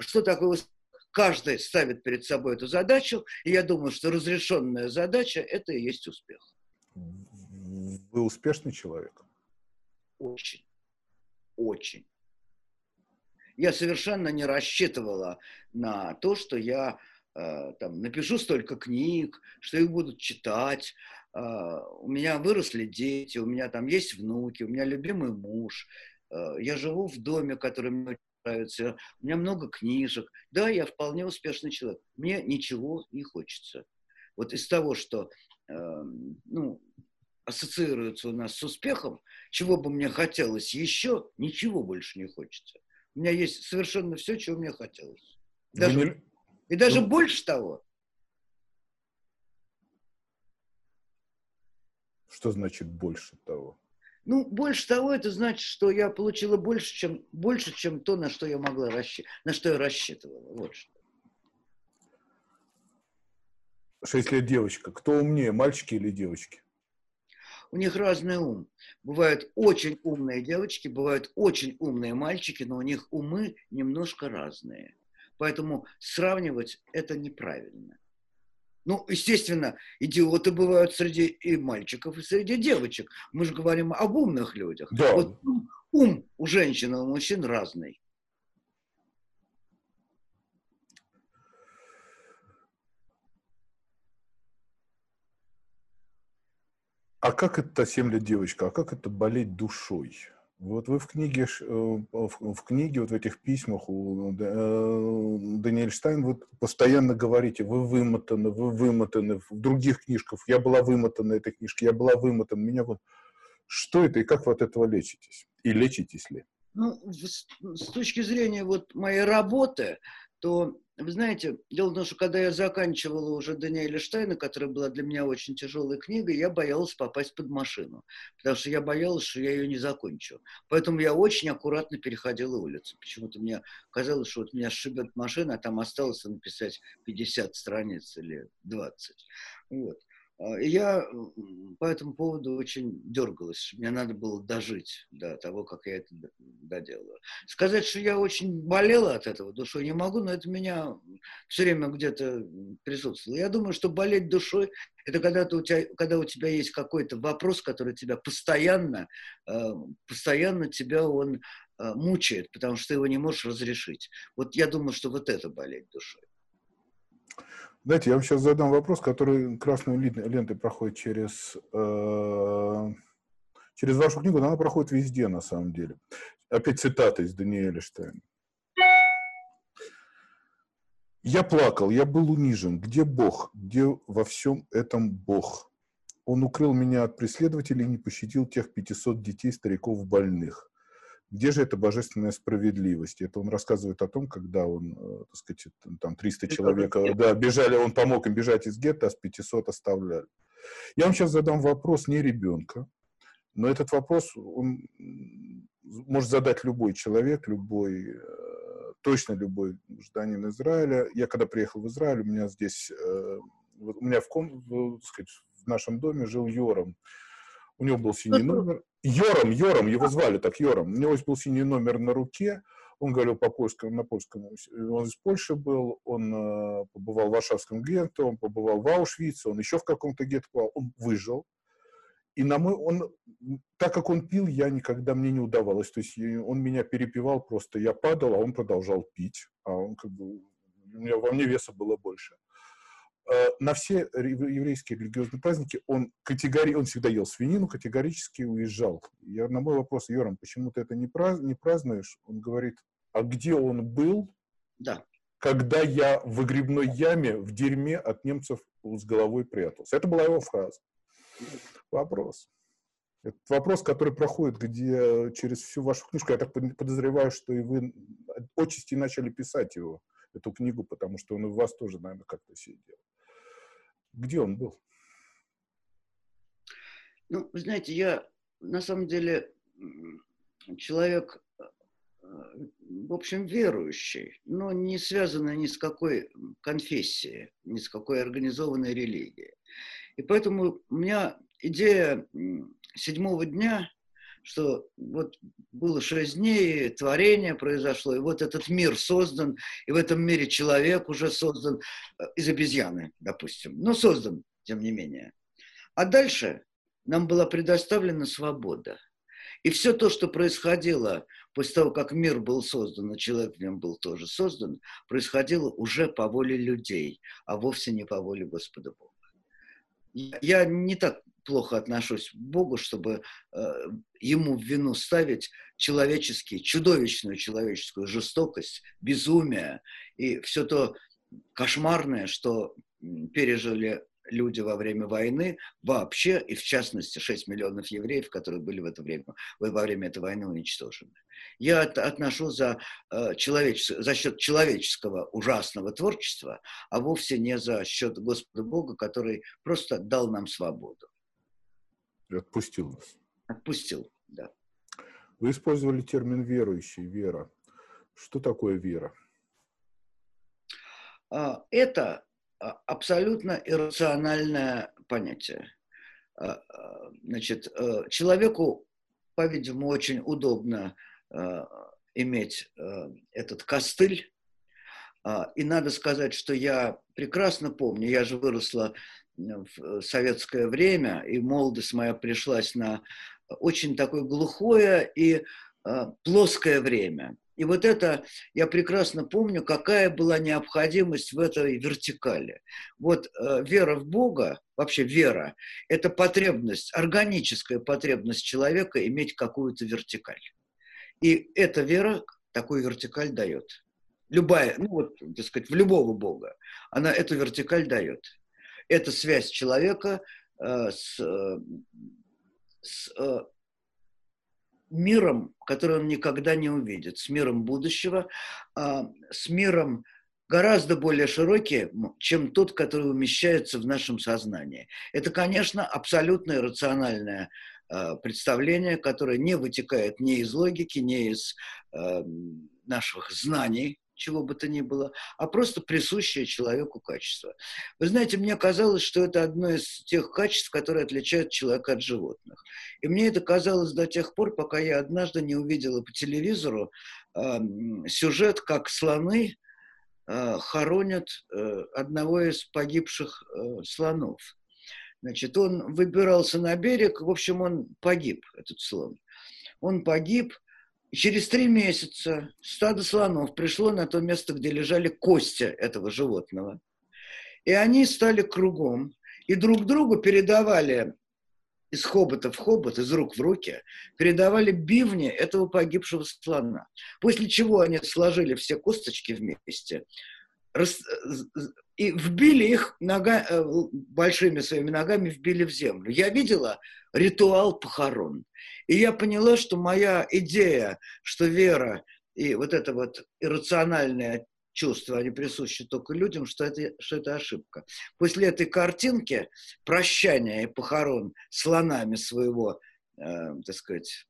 [SPEAKER 2] что такое успех? Каждый ставит перед собой эту задачу, и я думаю, что разрешенная задача – это и есть успех.
[SPEAKER 1] Вы успешный человек?
[SPEAKER 2] Очень. Очень. Я совершенно не рассчитывала на то, что я э, там, напишу столько книг, что их будут читать. Э, у меня выросли дети, у меня там есть внуки, у меня любимый муж. Э, я живу в доме, который мне нравится, у меня много книжек. Да, я вполне успешный человек. Мне ничего не хочется. Вот из того, что э, ну, ассоциируется у нас с успехом, чего бы мне хотелось еще, ничего больше не хочется. У меня есть совершенно все, чего мне хотелось. Даже,
[SPEAKER 1] не...
[SPEAKER 2] И даже ну... больше того.
[SPEAKER 1] Что значит больше того?
[SPEAKER 2] Ну, больше того, это значит, что я получила больше, чем, больше, чем то, на что я могла рассчитывать, на что я рассчитывала. Вот что.
[SPEAKER 1] Шесть лет девочка. Кто умнее, мальчики или девочки?
[SPEAKER 2] У них разный ум. Бывают очень умные девочки, бывают очень умные мальчики, но у них умы немножко разные. Поэтому сравнивать это неправильно. Ну, естественно, идиоты бывают среди и мальчиков, и среди девочек. Мы же говорим об умных людях.
[SPEAKER 1] Да.
[SPEAKER 2] Вот ум у женщин и у мужчин разный.
[SPEAKER 1] А как это 7 лет девочка? А как это болеть душой? Вот вы в книге, э, в книге, вот в этих письмах у э, Даниэль Штайн вы постоянно говорите, вы вымотаны, вы вымотаны. В других книжках я была вымотана этой книжке, я была вымотана. Меня вот... Что это и как вы от этого лечитесь? И лечитесь ли?
[SPEAKER 2] Ну, с точки зрения вот моей работы, то, вы знаете, дело в том, что когда я заканчивала уже Даниэля Штайна, которая была для меня очень тяжелой книгой, я боялась попасть под машину, потому что я боялась, что я ее не закончу. Поэтому я очень аккуратно переходила улицу. Почему-то мне казалось, что вот меня сшибет машина, а там осталось написать 50 страниц или 20. Вот. А, я по этому поводу очень дергалась. Мне надо было дожить до того, как я это доделаю. Сказать, что я очень болела от этого душой, не могу, но это меня все время где-то присутствовало. Я думаю, что болеть душой – это когда, ты, у тебя, когда у тебя есть какой-то вопрос, который тебя постоянно, а, постоянно тебя он а, мучает, потому что ты его не можешь разрешить. Вот я думаю, что вот это болеть душой.
[SPEAKER 1] Знаете, я вам сейчас задам вопрос, который красной лентой проходит через, э, через вашу книгу, но она проходит везде, на самом деле. Опять цитата из Даниэля Штейна. «Я плакал, я был унижен. Где Бог? Где во всем этом Бог? Он укрыл меня от преследователей и не пощадил тех 500 детей, стариков, больных. Где же эта божественная справедливость? Это он рассказывает о том, когда он, э, так сказать, там 300 человек, э, да, бежали, он помог им бежать из гетто, а с 500 оставляли. Я вам сейчас задам вопрос не ребенка, но этот вопрос он может задать любой человек, любой, э, точно любой гражданин Израиля. Я когда приехал в Израиль, у меня здесь, у меня в, ком, так сказать, в нашем доме жил Йором. У него был синий номер. Йором, Йором, его звали так, Йором. У него был синий номер на руке, он говорил по польскому, на польском, он из Польши был, он э, побывал в Варшавском гетто, он побывал в Аушвице, он еще в каком-то гетто побывал, он выжил. И на мой, он, так как он пил, я никогда, мне не удавалось. То есть он меня перепивал просто, я падал, а он продолжал пить. А он как бы, у меня во мне веса было больше. Э, на все еврейские религиозные праздники он категори... он всегда ел свинину, категорически уезжал. Я на мой вопрос, Йорам, почему ты это не, праз... не празднуешь? Он говорит, а где он был,
[SPEAKER 2] да.
[SPEAKER 1] когда я в выгребной яме в дерьме от немцев с головой прятался? Это была его фраза. Вопрос. Это вопрос, который проходит где через всю вашу книжку. Я так подозреваю, что и вы отчасти начали писать его, эту книгу, потому что он и в вас тоже, наверное, как-то сидел. Где он был?
[SPEAKER 2] Ну, вы знаете, я на самом деле человек, э, в общем, верующий, но не связанный ни с какой конфессией, ни с какой организованной религией. И поэтому у меня идея седьмого дня, что вот было шесть дней, творение произошло, и вот этот мир создан, и в этом мире человек уже создан э, из обезьяны, допустим, но создан, тем не менее. А дальше нам была предоставлена свобода. И все то, что происходило после того, как мир был создан, и человек в нем был тоже создан, происходило уже по воле людей, а вовсе не по воле Господа Бога. Я не так плохо отношусь к Богу, чтобы э, ему в вину ставить человеческие, чудовищную человеческую жестокость, безумие и все то кошмарное, что пережили люди во время войны вообще, и в частности 6 миллионов евреев, которые были в это время, во время этой войны уничтожены. Я отношу за, э, человечес... за счет человеческого ужасного творчества, а вовсе не за счет Господа Бога, который просто дал нам свободу.
[SPEAKER 1] Отпустил нас.
[SPEAKER 2] Отпустил, да.
[SPEAKER 1] Вы использовали термин «верующий», «вера». Что такое вера?
[SPEAKER 2] А, это а, абсолютно иррациональное понятие. А, значит, э, человеку, по-видимому, очень удобно иметь э, этот костыль. И надо сказать, что я прекрасно помню, я же выросла в советское время, и молодость моя пришлась на очень такое глухое и плоское время. И вот это, я прекрасно помню, какая была необходимость в этой вертикали. Вот э, вера в Бога, вообще вера, это потребность, органическая потребность человека иметь какую-то вертикаль. И эта вера такую вертикаль дает. Любая, ну вот, так сказать, в любого Бога, она эту вертикаль дает. Это связь человека э, с, э, с э, миром, который он никогда не увидит, с миром будущего, а, с миром гораздо более широким, чем тот, который умещается в нашем сознании. Это, конечно, абсолютно иррациональное а, представление, которое не вытекает ни из логики, ни из наших знаний, чего бы то ни было, а просто присущее человеку качество. Вы знаете, мне казалось, что это одно из тех качеств, которые отличают человека от животных. И мне это казалось до тех пор, пока я однажды не увидела по телевизору э, сюжет, как слоны э, хоронят э, одного из погибших э, слонов. Значит, он выбирался на берег, в общем, он погиб, этот слон. Он погиб, через три месяца стадо слонов пришло на то место, где лежали кости этого животного. И они стали кругом, и друг другу передавали из хобота в хобот, из рук в руки, передавали бивни этого погибшего слона. После чего они сложили все косточки вместе, рас, и вбили их нога, э, большими своими ногами, вбили в землю. Я видела ритуал похорон. И я поняла, что моя идея, что вера и вот это вот иррациональное чувство, они присущи только людям, что это, что это ошибка. После этой картинки прощания и похорон слонами своего, э, так сказать,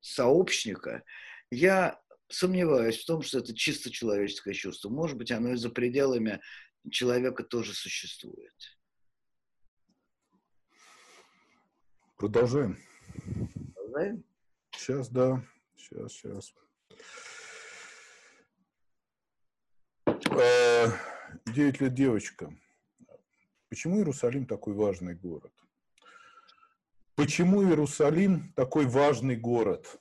[SPEAKER 2] сообщника, я сомневаюсь в том, что это чисто человеческое чувство. Может быть, оно и за пределами человека тоже существует.
[SPEAKER 1] Продолжаем. Продолжаем? Сейчас, да. Сейчас, сейчас. Э, девять лет девочка. Почему Иерусалим такой важный город? Почему Иерусалим такой важный город?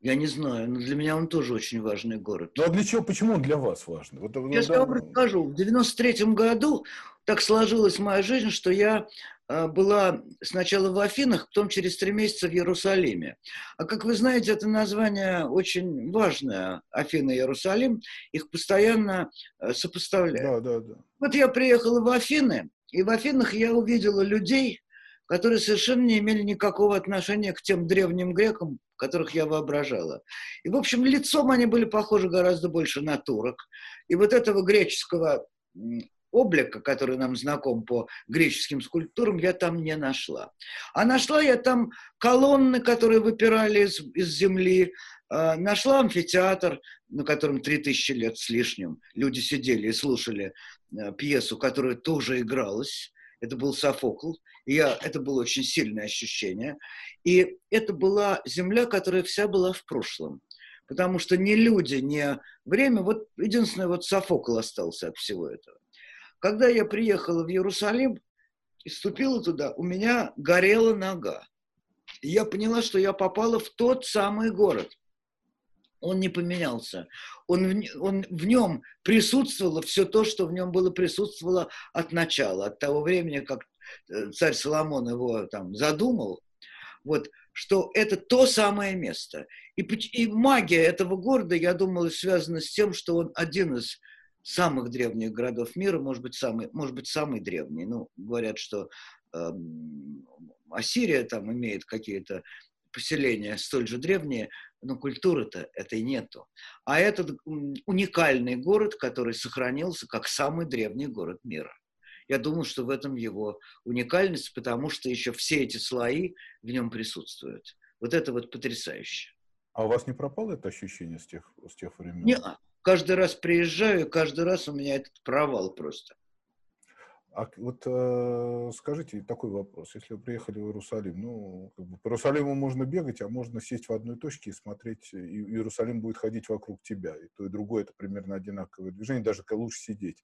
[SPEAKER 2] Я не знаю, но для меня он тоже очень важный город.
[SPEAKER 1] Ну а для чего, почему он для вас важный?
[SPEAKER 2] Вот, да, я вам расскажу. В 93 году так сложилась моя жизнь, что я а, была сначала в Афинах, потом через три месяца в Иерусалиме. А как вы знаете, это название очень важное, Афина и Иерусалим, их постоянно а, сопоставляют. Да, да, да. Вот я приехала в Афины, и в Афинах я увидела людей, которые совершенно не имели никакого отношения к тем древним грекам, которых я воображала. И, в общем, лицом они были похожи гораздо больше на турок. И вот этого греческого облика, который нам знаком по греческим скульптурам, я там не нашла. А нашла я там колонны, которые выпирали из, из земли, э, нашла амфитеатр, на котором 3000 лет с лишним люди сидели и слушали э, пьесу, которая тоже игралась. Это был Софокл. Я, это было очень сильное ощущение. И это была земля, которая вся была в прошлом. Потому что ни люди, ни время, вот единственное, вот Софокл остался от всего этого. Когда я приехала в Иерусалим и вступила туда, у меня горела нога. Я поняла, что я попала в тот самый город. Он не поменялся. Он, он, в нем присутствовало все то, что в нем было присутствовало от начала, от того времени, как царь Соломон его там задумал. Вот, что это то самое место. И, и магия этого города, я думаю, связана с тем, что он один из самых древних городов мира, может быть, самый, может быть, самый древний. Ну, говорят, что э, Ассирия там имеет какие-то поселения столь же древние, но культуры-то этой нету. А этот уникальный город, который сохранился как самый древний город мира. Я думаю, что в этом его уникальность, потому что еще все эти слои в нем присутствуют. Вот это вот потрясающе.
[SPEAKER 1] А у вас не пропало это ощущение с тех, с тех времен?
[SPEAKER 2] Не, каждый раз приезжаю, каждый раз у меня этот провал просто.
[SPEAKER 1] А вот э, скажите такой вопрос. Если вы приехали в Иерусалим, ну, как бы по Иерусалиму можно бегать, а можно сесть в одной точке и смотреть, и Иерусалим будет ходить вокруг тебя. И то, и другое это примерно одинаковое движение, даже лучше сидеть.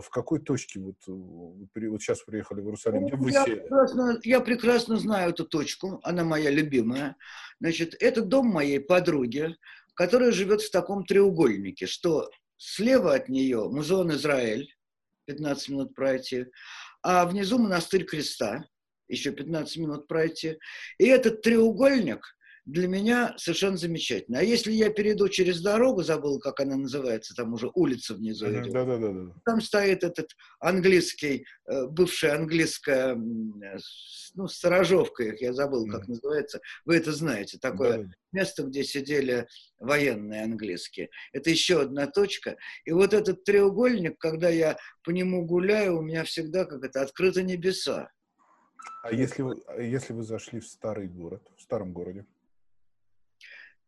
[SPEAKER 1] В какой точке вот, э, вот сейчас приехали в Иерусалим? Где вы
[SPEAKER 2] я,
[SPEAKER 1] сели?
[SPEAKER 2] Прекрасно, я прекрасно знаю эту точку, она моя любимая. Значит, это дом моей подруги, которая живет в таком треугольнике, что слева от нее музеон Израиль, 15 минут пройти, а внизу монастырь Креста, еще 15 минут пройти. И этот треугольник для меня совершенно замечательно. А если я перейду через дорогу, забыл, как она называется, там уже улица внизу идет. Да, да, да, да. Там стоит этот английский, э, бывшая английская, ну, сторожовка их, я забыл, как называется. Вы это знаете, такое да. место, где сидели военные английские. Это еще одна точка. И вот этот треугольник, когда я по нему гуляю, у меня всегда как это открыто небеса.
[SPEAKER 1] А если вы, а если вы зашли в старый город, в старом городе?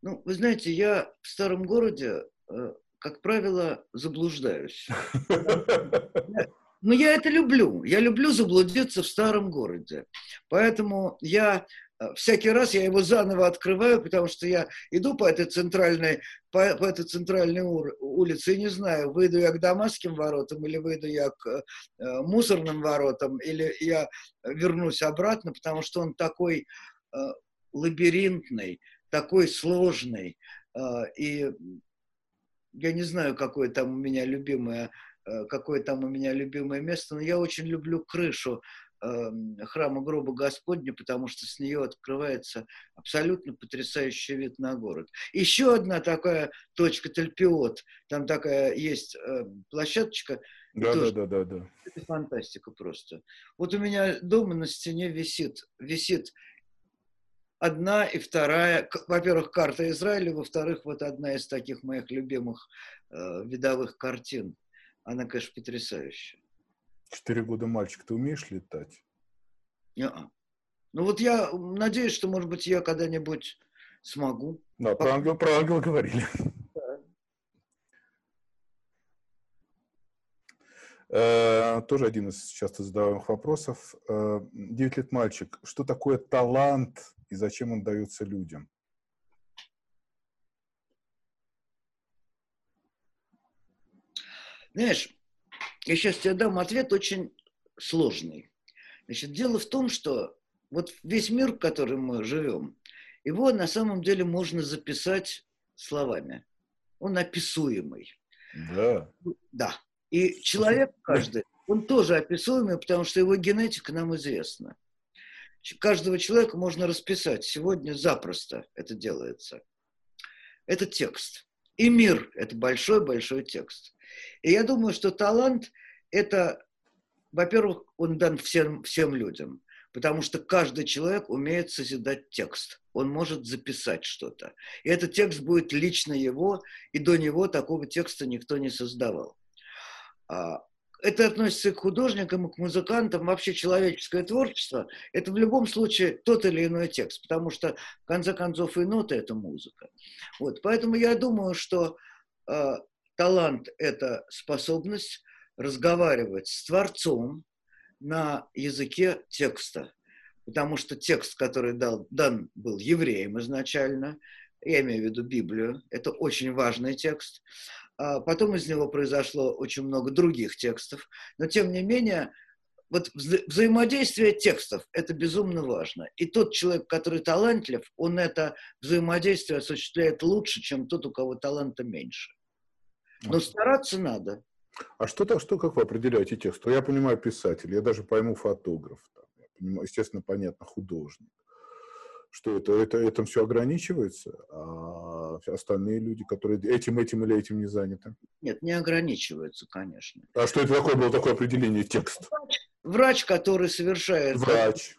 [SPEAKER 2] Ну, вы знаете, я в старом городе, э, как правило, заблуждаюсь. Но я это люблю. Я люблю заблудиться в старом городе. Поэтому я э, всякий раз я его заново открываю, потому что я иду по этой центральной, по, по этой центральной улице и не знаю, выйду я к Дамасским воротам или выйду я к э, мусорным воротам, или я вернусь обратно, потому что он такой э, лабиринтный, такой сложный. А, и я не знаю, какое там у меня любимое, э, какое там у меня любимое место, но я очень люблю крышу эм, храма гроба Господня, потому что с нее открывается абсолютно потрясающий вид на город. Еще одна такая точка Тальпиот, там такая есть площадочка.
[SPEAKER 1] Да, да, да, да, да.
[SPEAKER 2] Это фантастика просто. Вот у меня дома на стене висит, висит одна и вторая, во-первых, карта Израиля, во-вторых, вот одна из таких моих любимых э, видовых картин. Она, конечно, потрясающая.
[SPEAKER 1] Четыре года мальчик, ты умеешь летать?
[SPEAKER 2] Не-а. Ну вот я надеюсь, что, может быть, я когда-нибудь смогу.
[SPEAKER 1] Да, про ангел, про ангел говорили. Э, тоже один из часто задаваемых вопросов. Э, девять лет мальчик. Что такое талант и зачем он дается людям?
[SPEAKER 2] Знаешь, я сейчас тебе дам ответ очень сложный. Значит, дело в том, что вот весь мир, в котором мы живем, его на самом деле можно записать словами. Он описуемый.
[SPEAKER 1] Да.
[SPEAKER 2] Да. И человек каждый, он тоже описуемый, потому что его генетика нам известна. Каждого человека можно расписать. Сегодня запросто это делается. Это текст. И мир – это большой-большой текст. И я думаю, что талант – это, во-первых, он дан всем, всем людям, потому что каждый человек умеет созидать текст. Он может записать что-то. И этот текст будет лично его, и до него такого текста никто не создавал. А, это относится к художникам, и к музыкантам, вообще человеческое творчество. Это в любом случае тот или иной текст, потому что, в конце концов, и ноты – это музыка. Вот, поэтому я думаю, что э, талант – это способность разговаривать с Творцом на языке текста. Потому что текст, который дал, дан был евреем изначально, я имею в виду Библию, это очень важный текст. А потом из него произошло очень много других текстов, но тем не менее вот вза взаимодействие текстов – это безумно важно. И тот человек, который талантлив, он это взаимодействие осуществляет лучше, чем тот, у кого таланта меньше. Но стараться надо.
[SPEAKER 1] А что, что как вы определяете текст? Я понимаю писатель, я даже пойму фотограф, там, я понимаю, естественно, понятно, художник. Что это, это, этим все ограничивается, а остальные люди, которые этим, этим или этим не заняты?
[SPEAKER 2] Нет, не ограничиваются, конечно.
[SPEAKER 1] А что это такое было такое определение, текст?
[SPEAKER 2] Врач, врач который совершает...
[SPEAKER 1] Врач.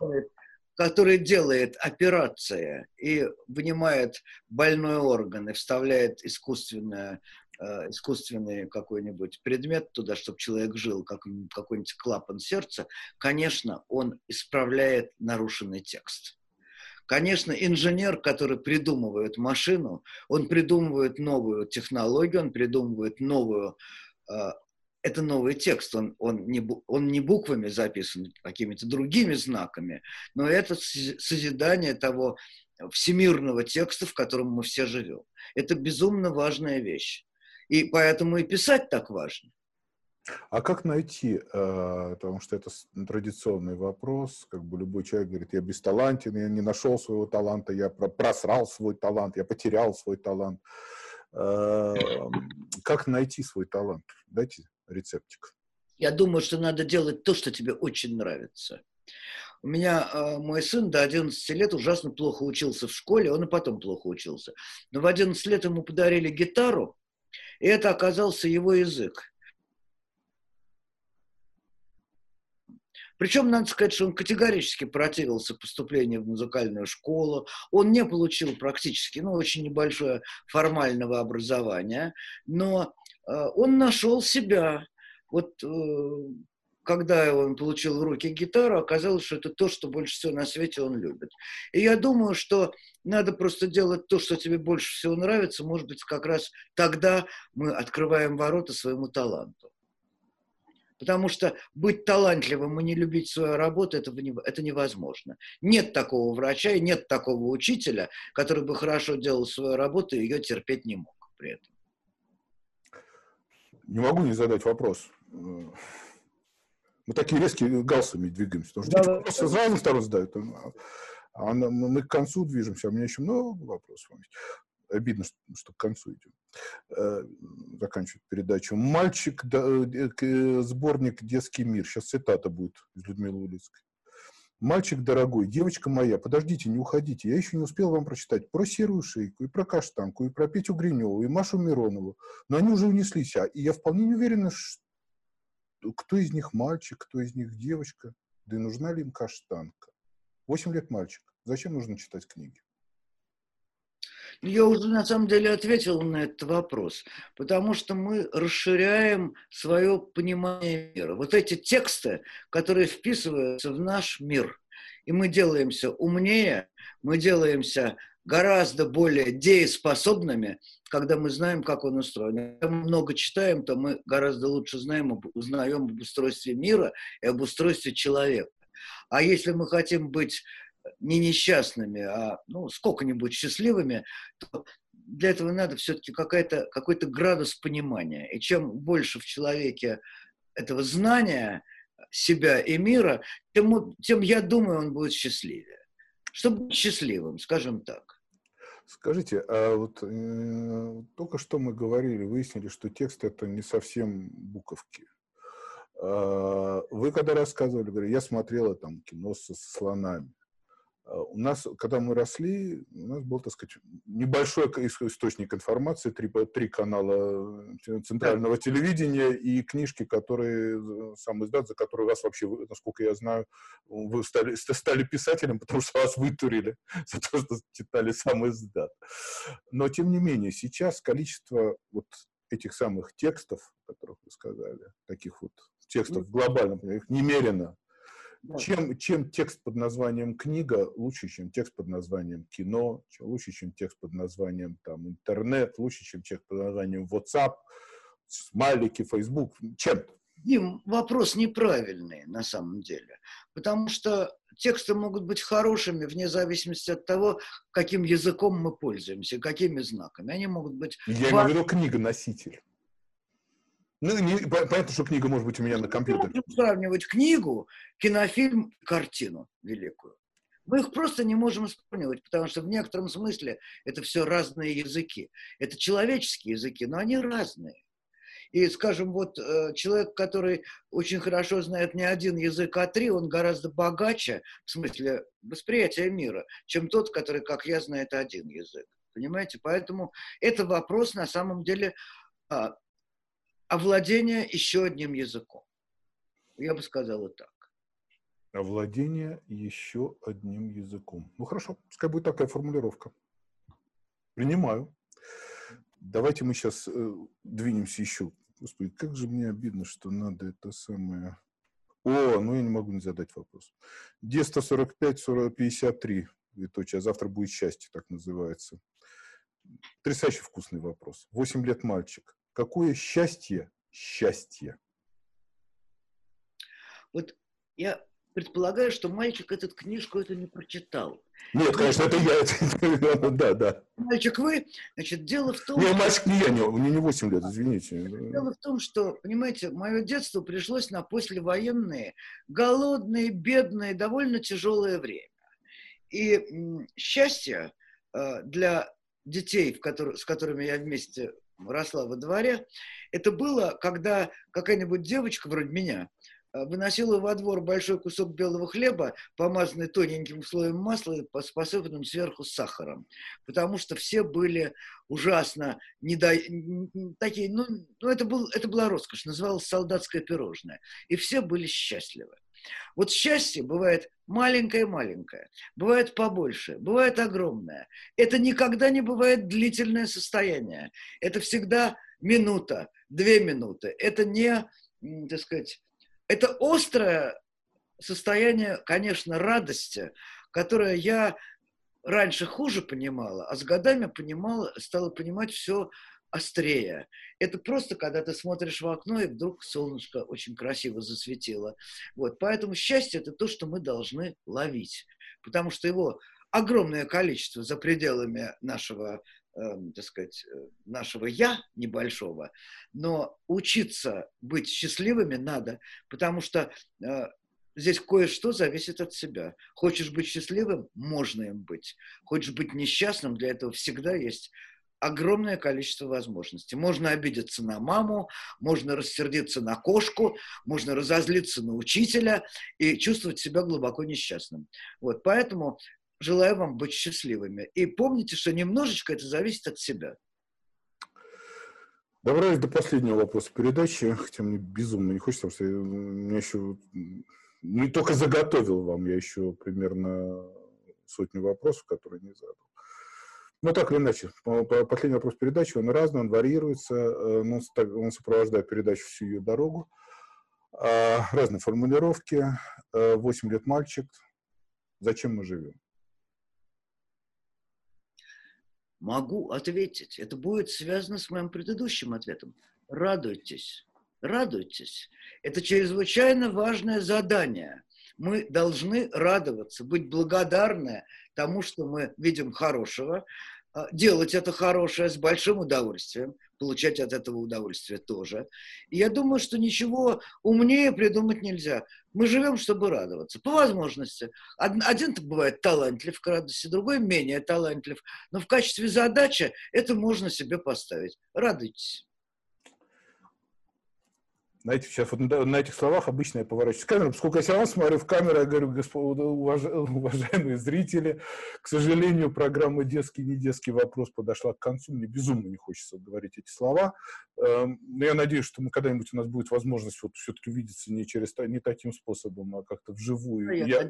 [SPEAKER 2] Который делает операция и вынимает больной орган и вставляет искусственное Э, искусственный какой-нибудь предмет туда, чтобы человек жил, как какой-нибудь клапан сердца, конечно, он исправляет нарушенный текст. Конечно, инженер, который придумывает машину, он придумывает новую технологию, он придумывает новую... Э, это новый текст, он, он, не, он не буквами записан, какими-то другими знаками, но это созидание того всемирного текста, в котором мы все живем. Это безумно важная вещь. И поэтому и писать так важно.
[SPEAKER 1] А как найти, э, потому что это традиционный вопрос, как бы любой человек говорит, я бесталантен, я не нашел своего таланта, я просрал свой талант, я потерял свой талант. Э, как найти свой талант? Дайте рецептик.
[SPEAKER 2] Я думаю, что надо делать то, что тебе очень нравится. У меня э, мой сын до 11 лет ужасно плохо учился в школе, он и потом плохо учился. Но в 11 лет ему подарили гитару, и это оказался его язык. Причем, надо сказать, что он категорически противился поступлению в музыкальную школу. Он не получил практически, ну, очень небольшое формального образования, но э, он нашел себя. Вот э, когда он получил в руки гитару, оказалось, что это то, что больше всего на свете он любит. И я думаю, что надо просто делать то, что тебе больше всего нравится. Может быть, как раз тогда мы открываем ворота своему таланту. Потому что быть талантливым и не любить свою работу это, это невозможно. Нет такого врача и нет такого учителя, который бы хорошо делал свою работу и ее терпеть не мог при этом.
[SPEAKER 1] Не могу не задать вопрос. Мы такие резкие галсами двигаемся. Потому что да, дети просто да, с разных задают. А, а мы к концу движемся, а у меня еще много вопросов. Обидно, что, что к концу идем. Э, передачу. «Мальчик, да, э, э, сборник «Детский мир». Сейчас цитата будет из Людмилы Улицкой. «Мальчик дорогой, девочка моя, подождите, не уходите. Я еще не успел вам прочитать про серую шейку, и про каштанку, и про Петю Гриневу, и Машу Миронову. Но они уже унеслись, а и я вполне не уверена, что кто из них мальчик, кто из них девочка, да и нужна ли им каштанка. Восемь лет мальчик. Зачем нужно читать книги?
[SPEAKER 2] Я уже на самом деле ответил на этот вопрос, потому что мы расширяем свое понимание мира. Вот эти тексты, которые вписываются в наш мир, и мы делаемся умнее, мы делаемся гораздо более дееспособными, когда мы знаем, как он устроен. Когда мы много читаем, то мы гораздо лучше знаем, узнаем об устройстве мира и об устройстве человека. А если мы хотим быть не несчастными, а ну, сколько-нибудь счастливыми, то для этого надо все-таки какой-то градус понимания. И чем больше в человеке этого знания себя и мира, тем, тем я думаю, он будет счастливее. Чтобы быть счастливым, скажем так.
[SPEAKER 1] Скажите, а вот э, только что мы говорили, выяснили, что текст это не совсем буковки. Э, вы когда рассказывали, говорю, я смотрела там кино со слонами. А, у нас, когда мы росли, у нас был, так сказать, небольшой источник информации, три, три канала э, центрального да. телевидения и книжки, которые, э, сам издат, за которые вас вообще, насколько я знаю, вы стали, стали писателем, потому что вас вытурили за то, что читали сам издат. Но, тем не менее, сейчас количество вот этих самых текстов, о которых вы сказали, таких вот текстов глобально, их немерено чем, чем текст под названием книга лучше, чем текст под названием кино, чем, лучше, чем текст под названием там, интернет, лучше, чем текст под названием WhatsApp, смайлики, Facebook, чем?
[SPEAKER 2] Дим, вопрос неправильный на самом деле, потому что тексты могут быть хорошими вне зависимости от того, каким языком мы пользуемся, какими знаками. Они могут быть...
[SPEAKER 1] Я имею в виду книга-носитель. Ну, не, понятно, что книга может быть у меня на компьютере. Мы
[SPEAKER 2] можем сравнивать книгу, кинофильм, картину великую. Мы их просто не можем сравнивать, потому что в некотором смысле это все разные языки. Это человеческие языки, но они разные. И, скажем, вот э, человек, который очень хорошо знает не один язык, а три, он гораздо богаче, в смысле восприятия мира, чем тот, который, как я, знает один язык. Понимаете? Поэтому это вопрос, на самом деле, овладения еще одним языком. Я бы сказала так.
[SPEAKER 1] Овладение еще одним языком. Ну хорошо, пускай будет такая формулировка. Принимаю. Давайте мы сейчас э, двинемся еще. Господи, как же мне обидно, что надо это самое... О, ну я не могу не задать вопрос. Д-145, 53, Виточи, а завтра будет счастье, так называется. Потрясающе вкусный вопрос. Восемь лет мальчик. Какое счастье? Счастье.
[SPEAKER 2] Вот я предполагаю, что мальчик этот книжку эту не прочитал.
[SPEAKER 1] Нет, конечно, это я. Да, да.
[SPEAKER 2] Мальчик вы, значит, дело в том...
[SPEAKER 1] Не, мальчик не я, не, мне не 8 лет, извините.
[SPEAKER 2] Дело в том, что, понимаете, мое детство пришлось на послевоенные, голодные, бедные, довольно тяжелое время. И счастье э, для детей, в который, с которыми я вместе росла во дворе, это было, когда какая-нибудь девочка вроде меня Э, выносила во двор большой кусок белого хлеба, помазанный тоненьким слоем масла, посыпанным сверху сахаром. Потому что все были ужасно недо... такие, ну, ну это, был, это была роскошь, называлось солдатское пирожное. И все были счастливы. Вот счастье бывает маленькое-маленькое, бывает побольше, бывает огромное. Это никогда не бывает длительное состояние. Это всегда минута, две минуты. Это не, так сказать, это острое состояние, конечно, радости, которое я раньше хуже понимала, а с годами понимала, стала понимать все острее. Это просто, когда ты смотришь в окно, и вдруг солнышко очень красиво засветило. Вот. Поэтому счастье – это то, что мы должны ловить. Потому что его огромное количество за пределами нашего э, так сказать, э, нашего «я» небольшого, но учиться быть счастливыми надо, потому что э, здесь кое-что зависит от себя. Хочешь быть счастливым – можно им быть. Хочешь быть несчастным – для этого всегда есть огромное количество возможностей. Можно обидеться на маму, можно рассердиться на кошку, можно разозлиться на учителя и чувствовать себя глубоко несчастным. Вот, поэтому желаю вам быть счастливыми. И помните, что немножечко это зависит от себя.
[SPEAKER 1] Добрались до последнего вопроса передачи, хотя мне безумно не хочется, потому что я, меня еще не только заготовил вам, я еще примерно сотню вопросов, которые не задал. Ну, так или иначе, последний вопрос передачи, он разный, он варьируется, э, он, сопровождает передачу всю ее дорогу. А, разные формулировки. Э, восемь лет мальчик. Зачем мы живем?
[SPEAKER 2] Могу ответить. Это будет связано с моим предыдущим ответом. Радуйтесь. Радуйтесь. Это чрезвычайно важное задание. Мы должны радоваться, быть благодарны тому, что мы видим хорошего, а, делать это хорошее с большим удовольствием, получать от этого удовольствие тоже. И я думаю, что ничего умнее придумать нельзя. Мы живем, чтобы радоваться. По возможности. Один бывает талантлив к радости, другой менее талантлив. Но в качестве задачи это можно себе поставить. Радуйтесь.
[SPEAKER 1] Знаете, сейчас вот на, этих словах обычно я поворачиваюсь к камеру, поскольку я все равно смотрю в камеру, я говорю, господа, уваж, уважаемые зрители, к сожалению, программа «Детский, не детский вопрос» подошла к концу, мне безумно не хочется говорить эти слова, эм, но я надеюсь, что мы когда-нибудь у нас будет возможность вот все-таки увидеться не, через, не таким способом, а как-то вживую. Я, я,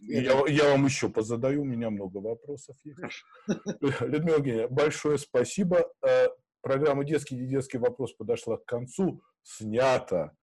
[SPEAKER 1] я, я вам еще позадаю, у меня много вопросов есть. Людмила Евгеньевна, большое спасибо. Э, Программа «Детский и детский вопрос» подошла к концу. Снято.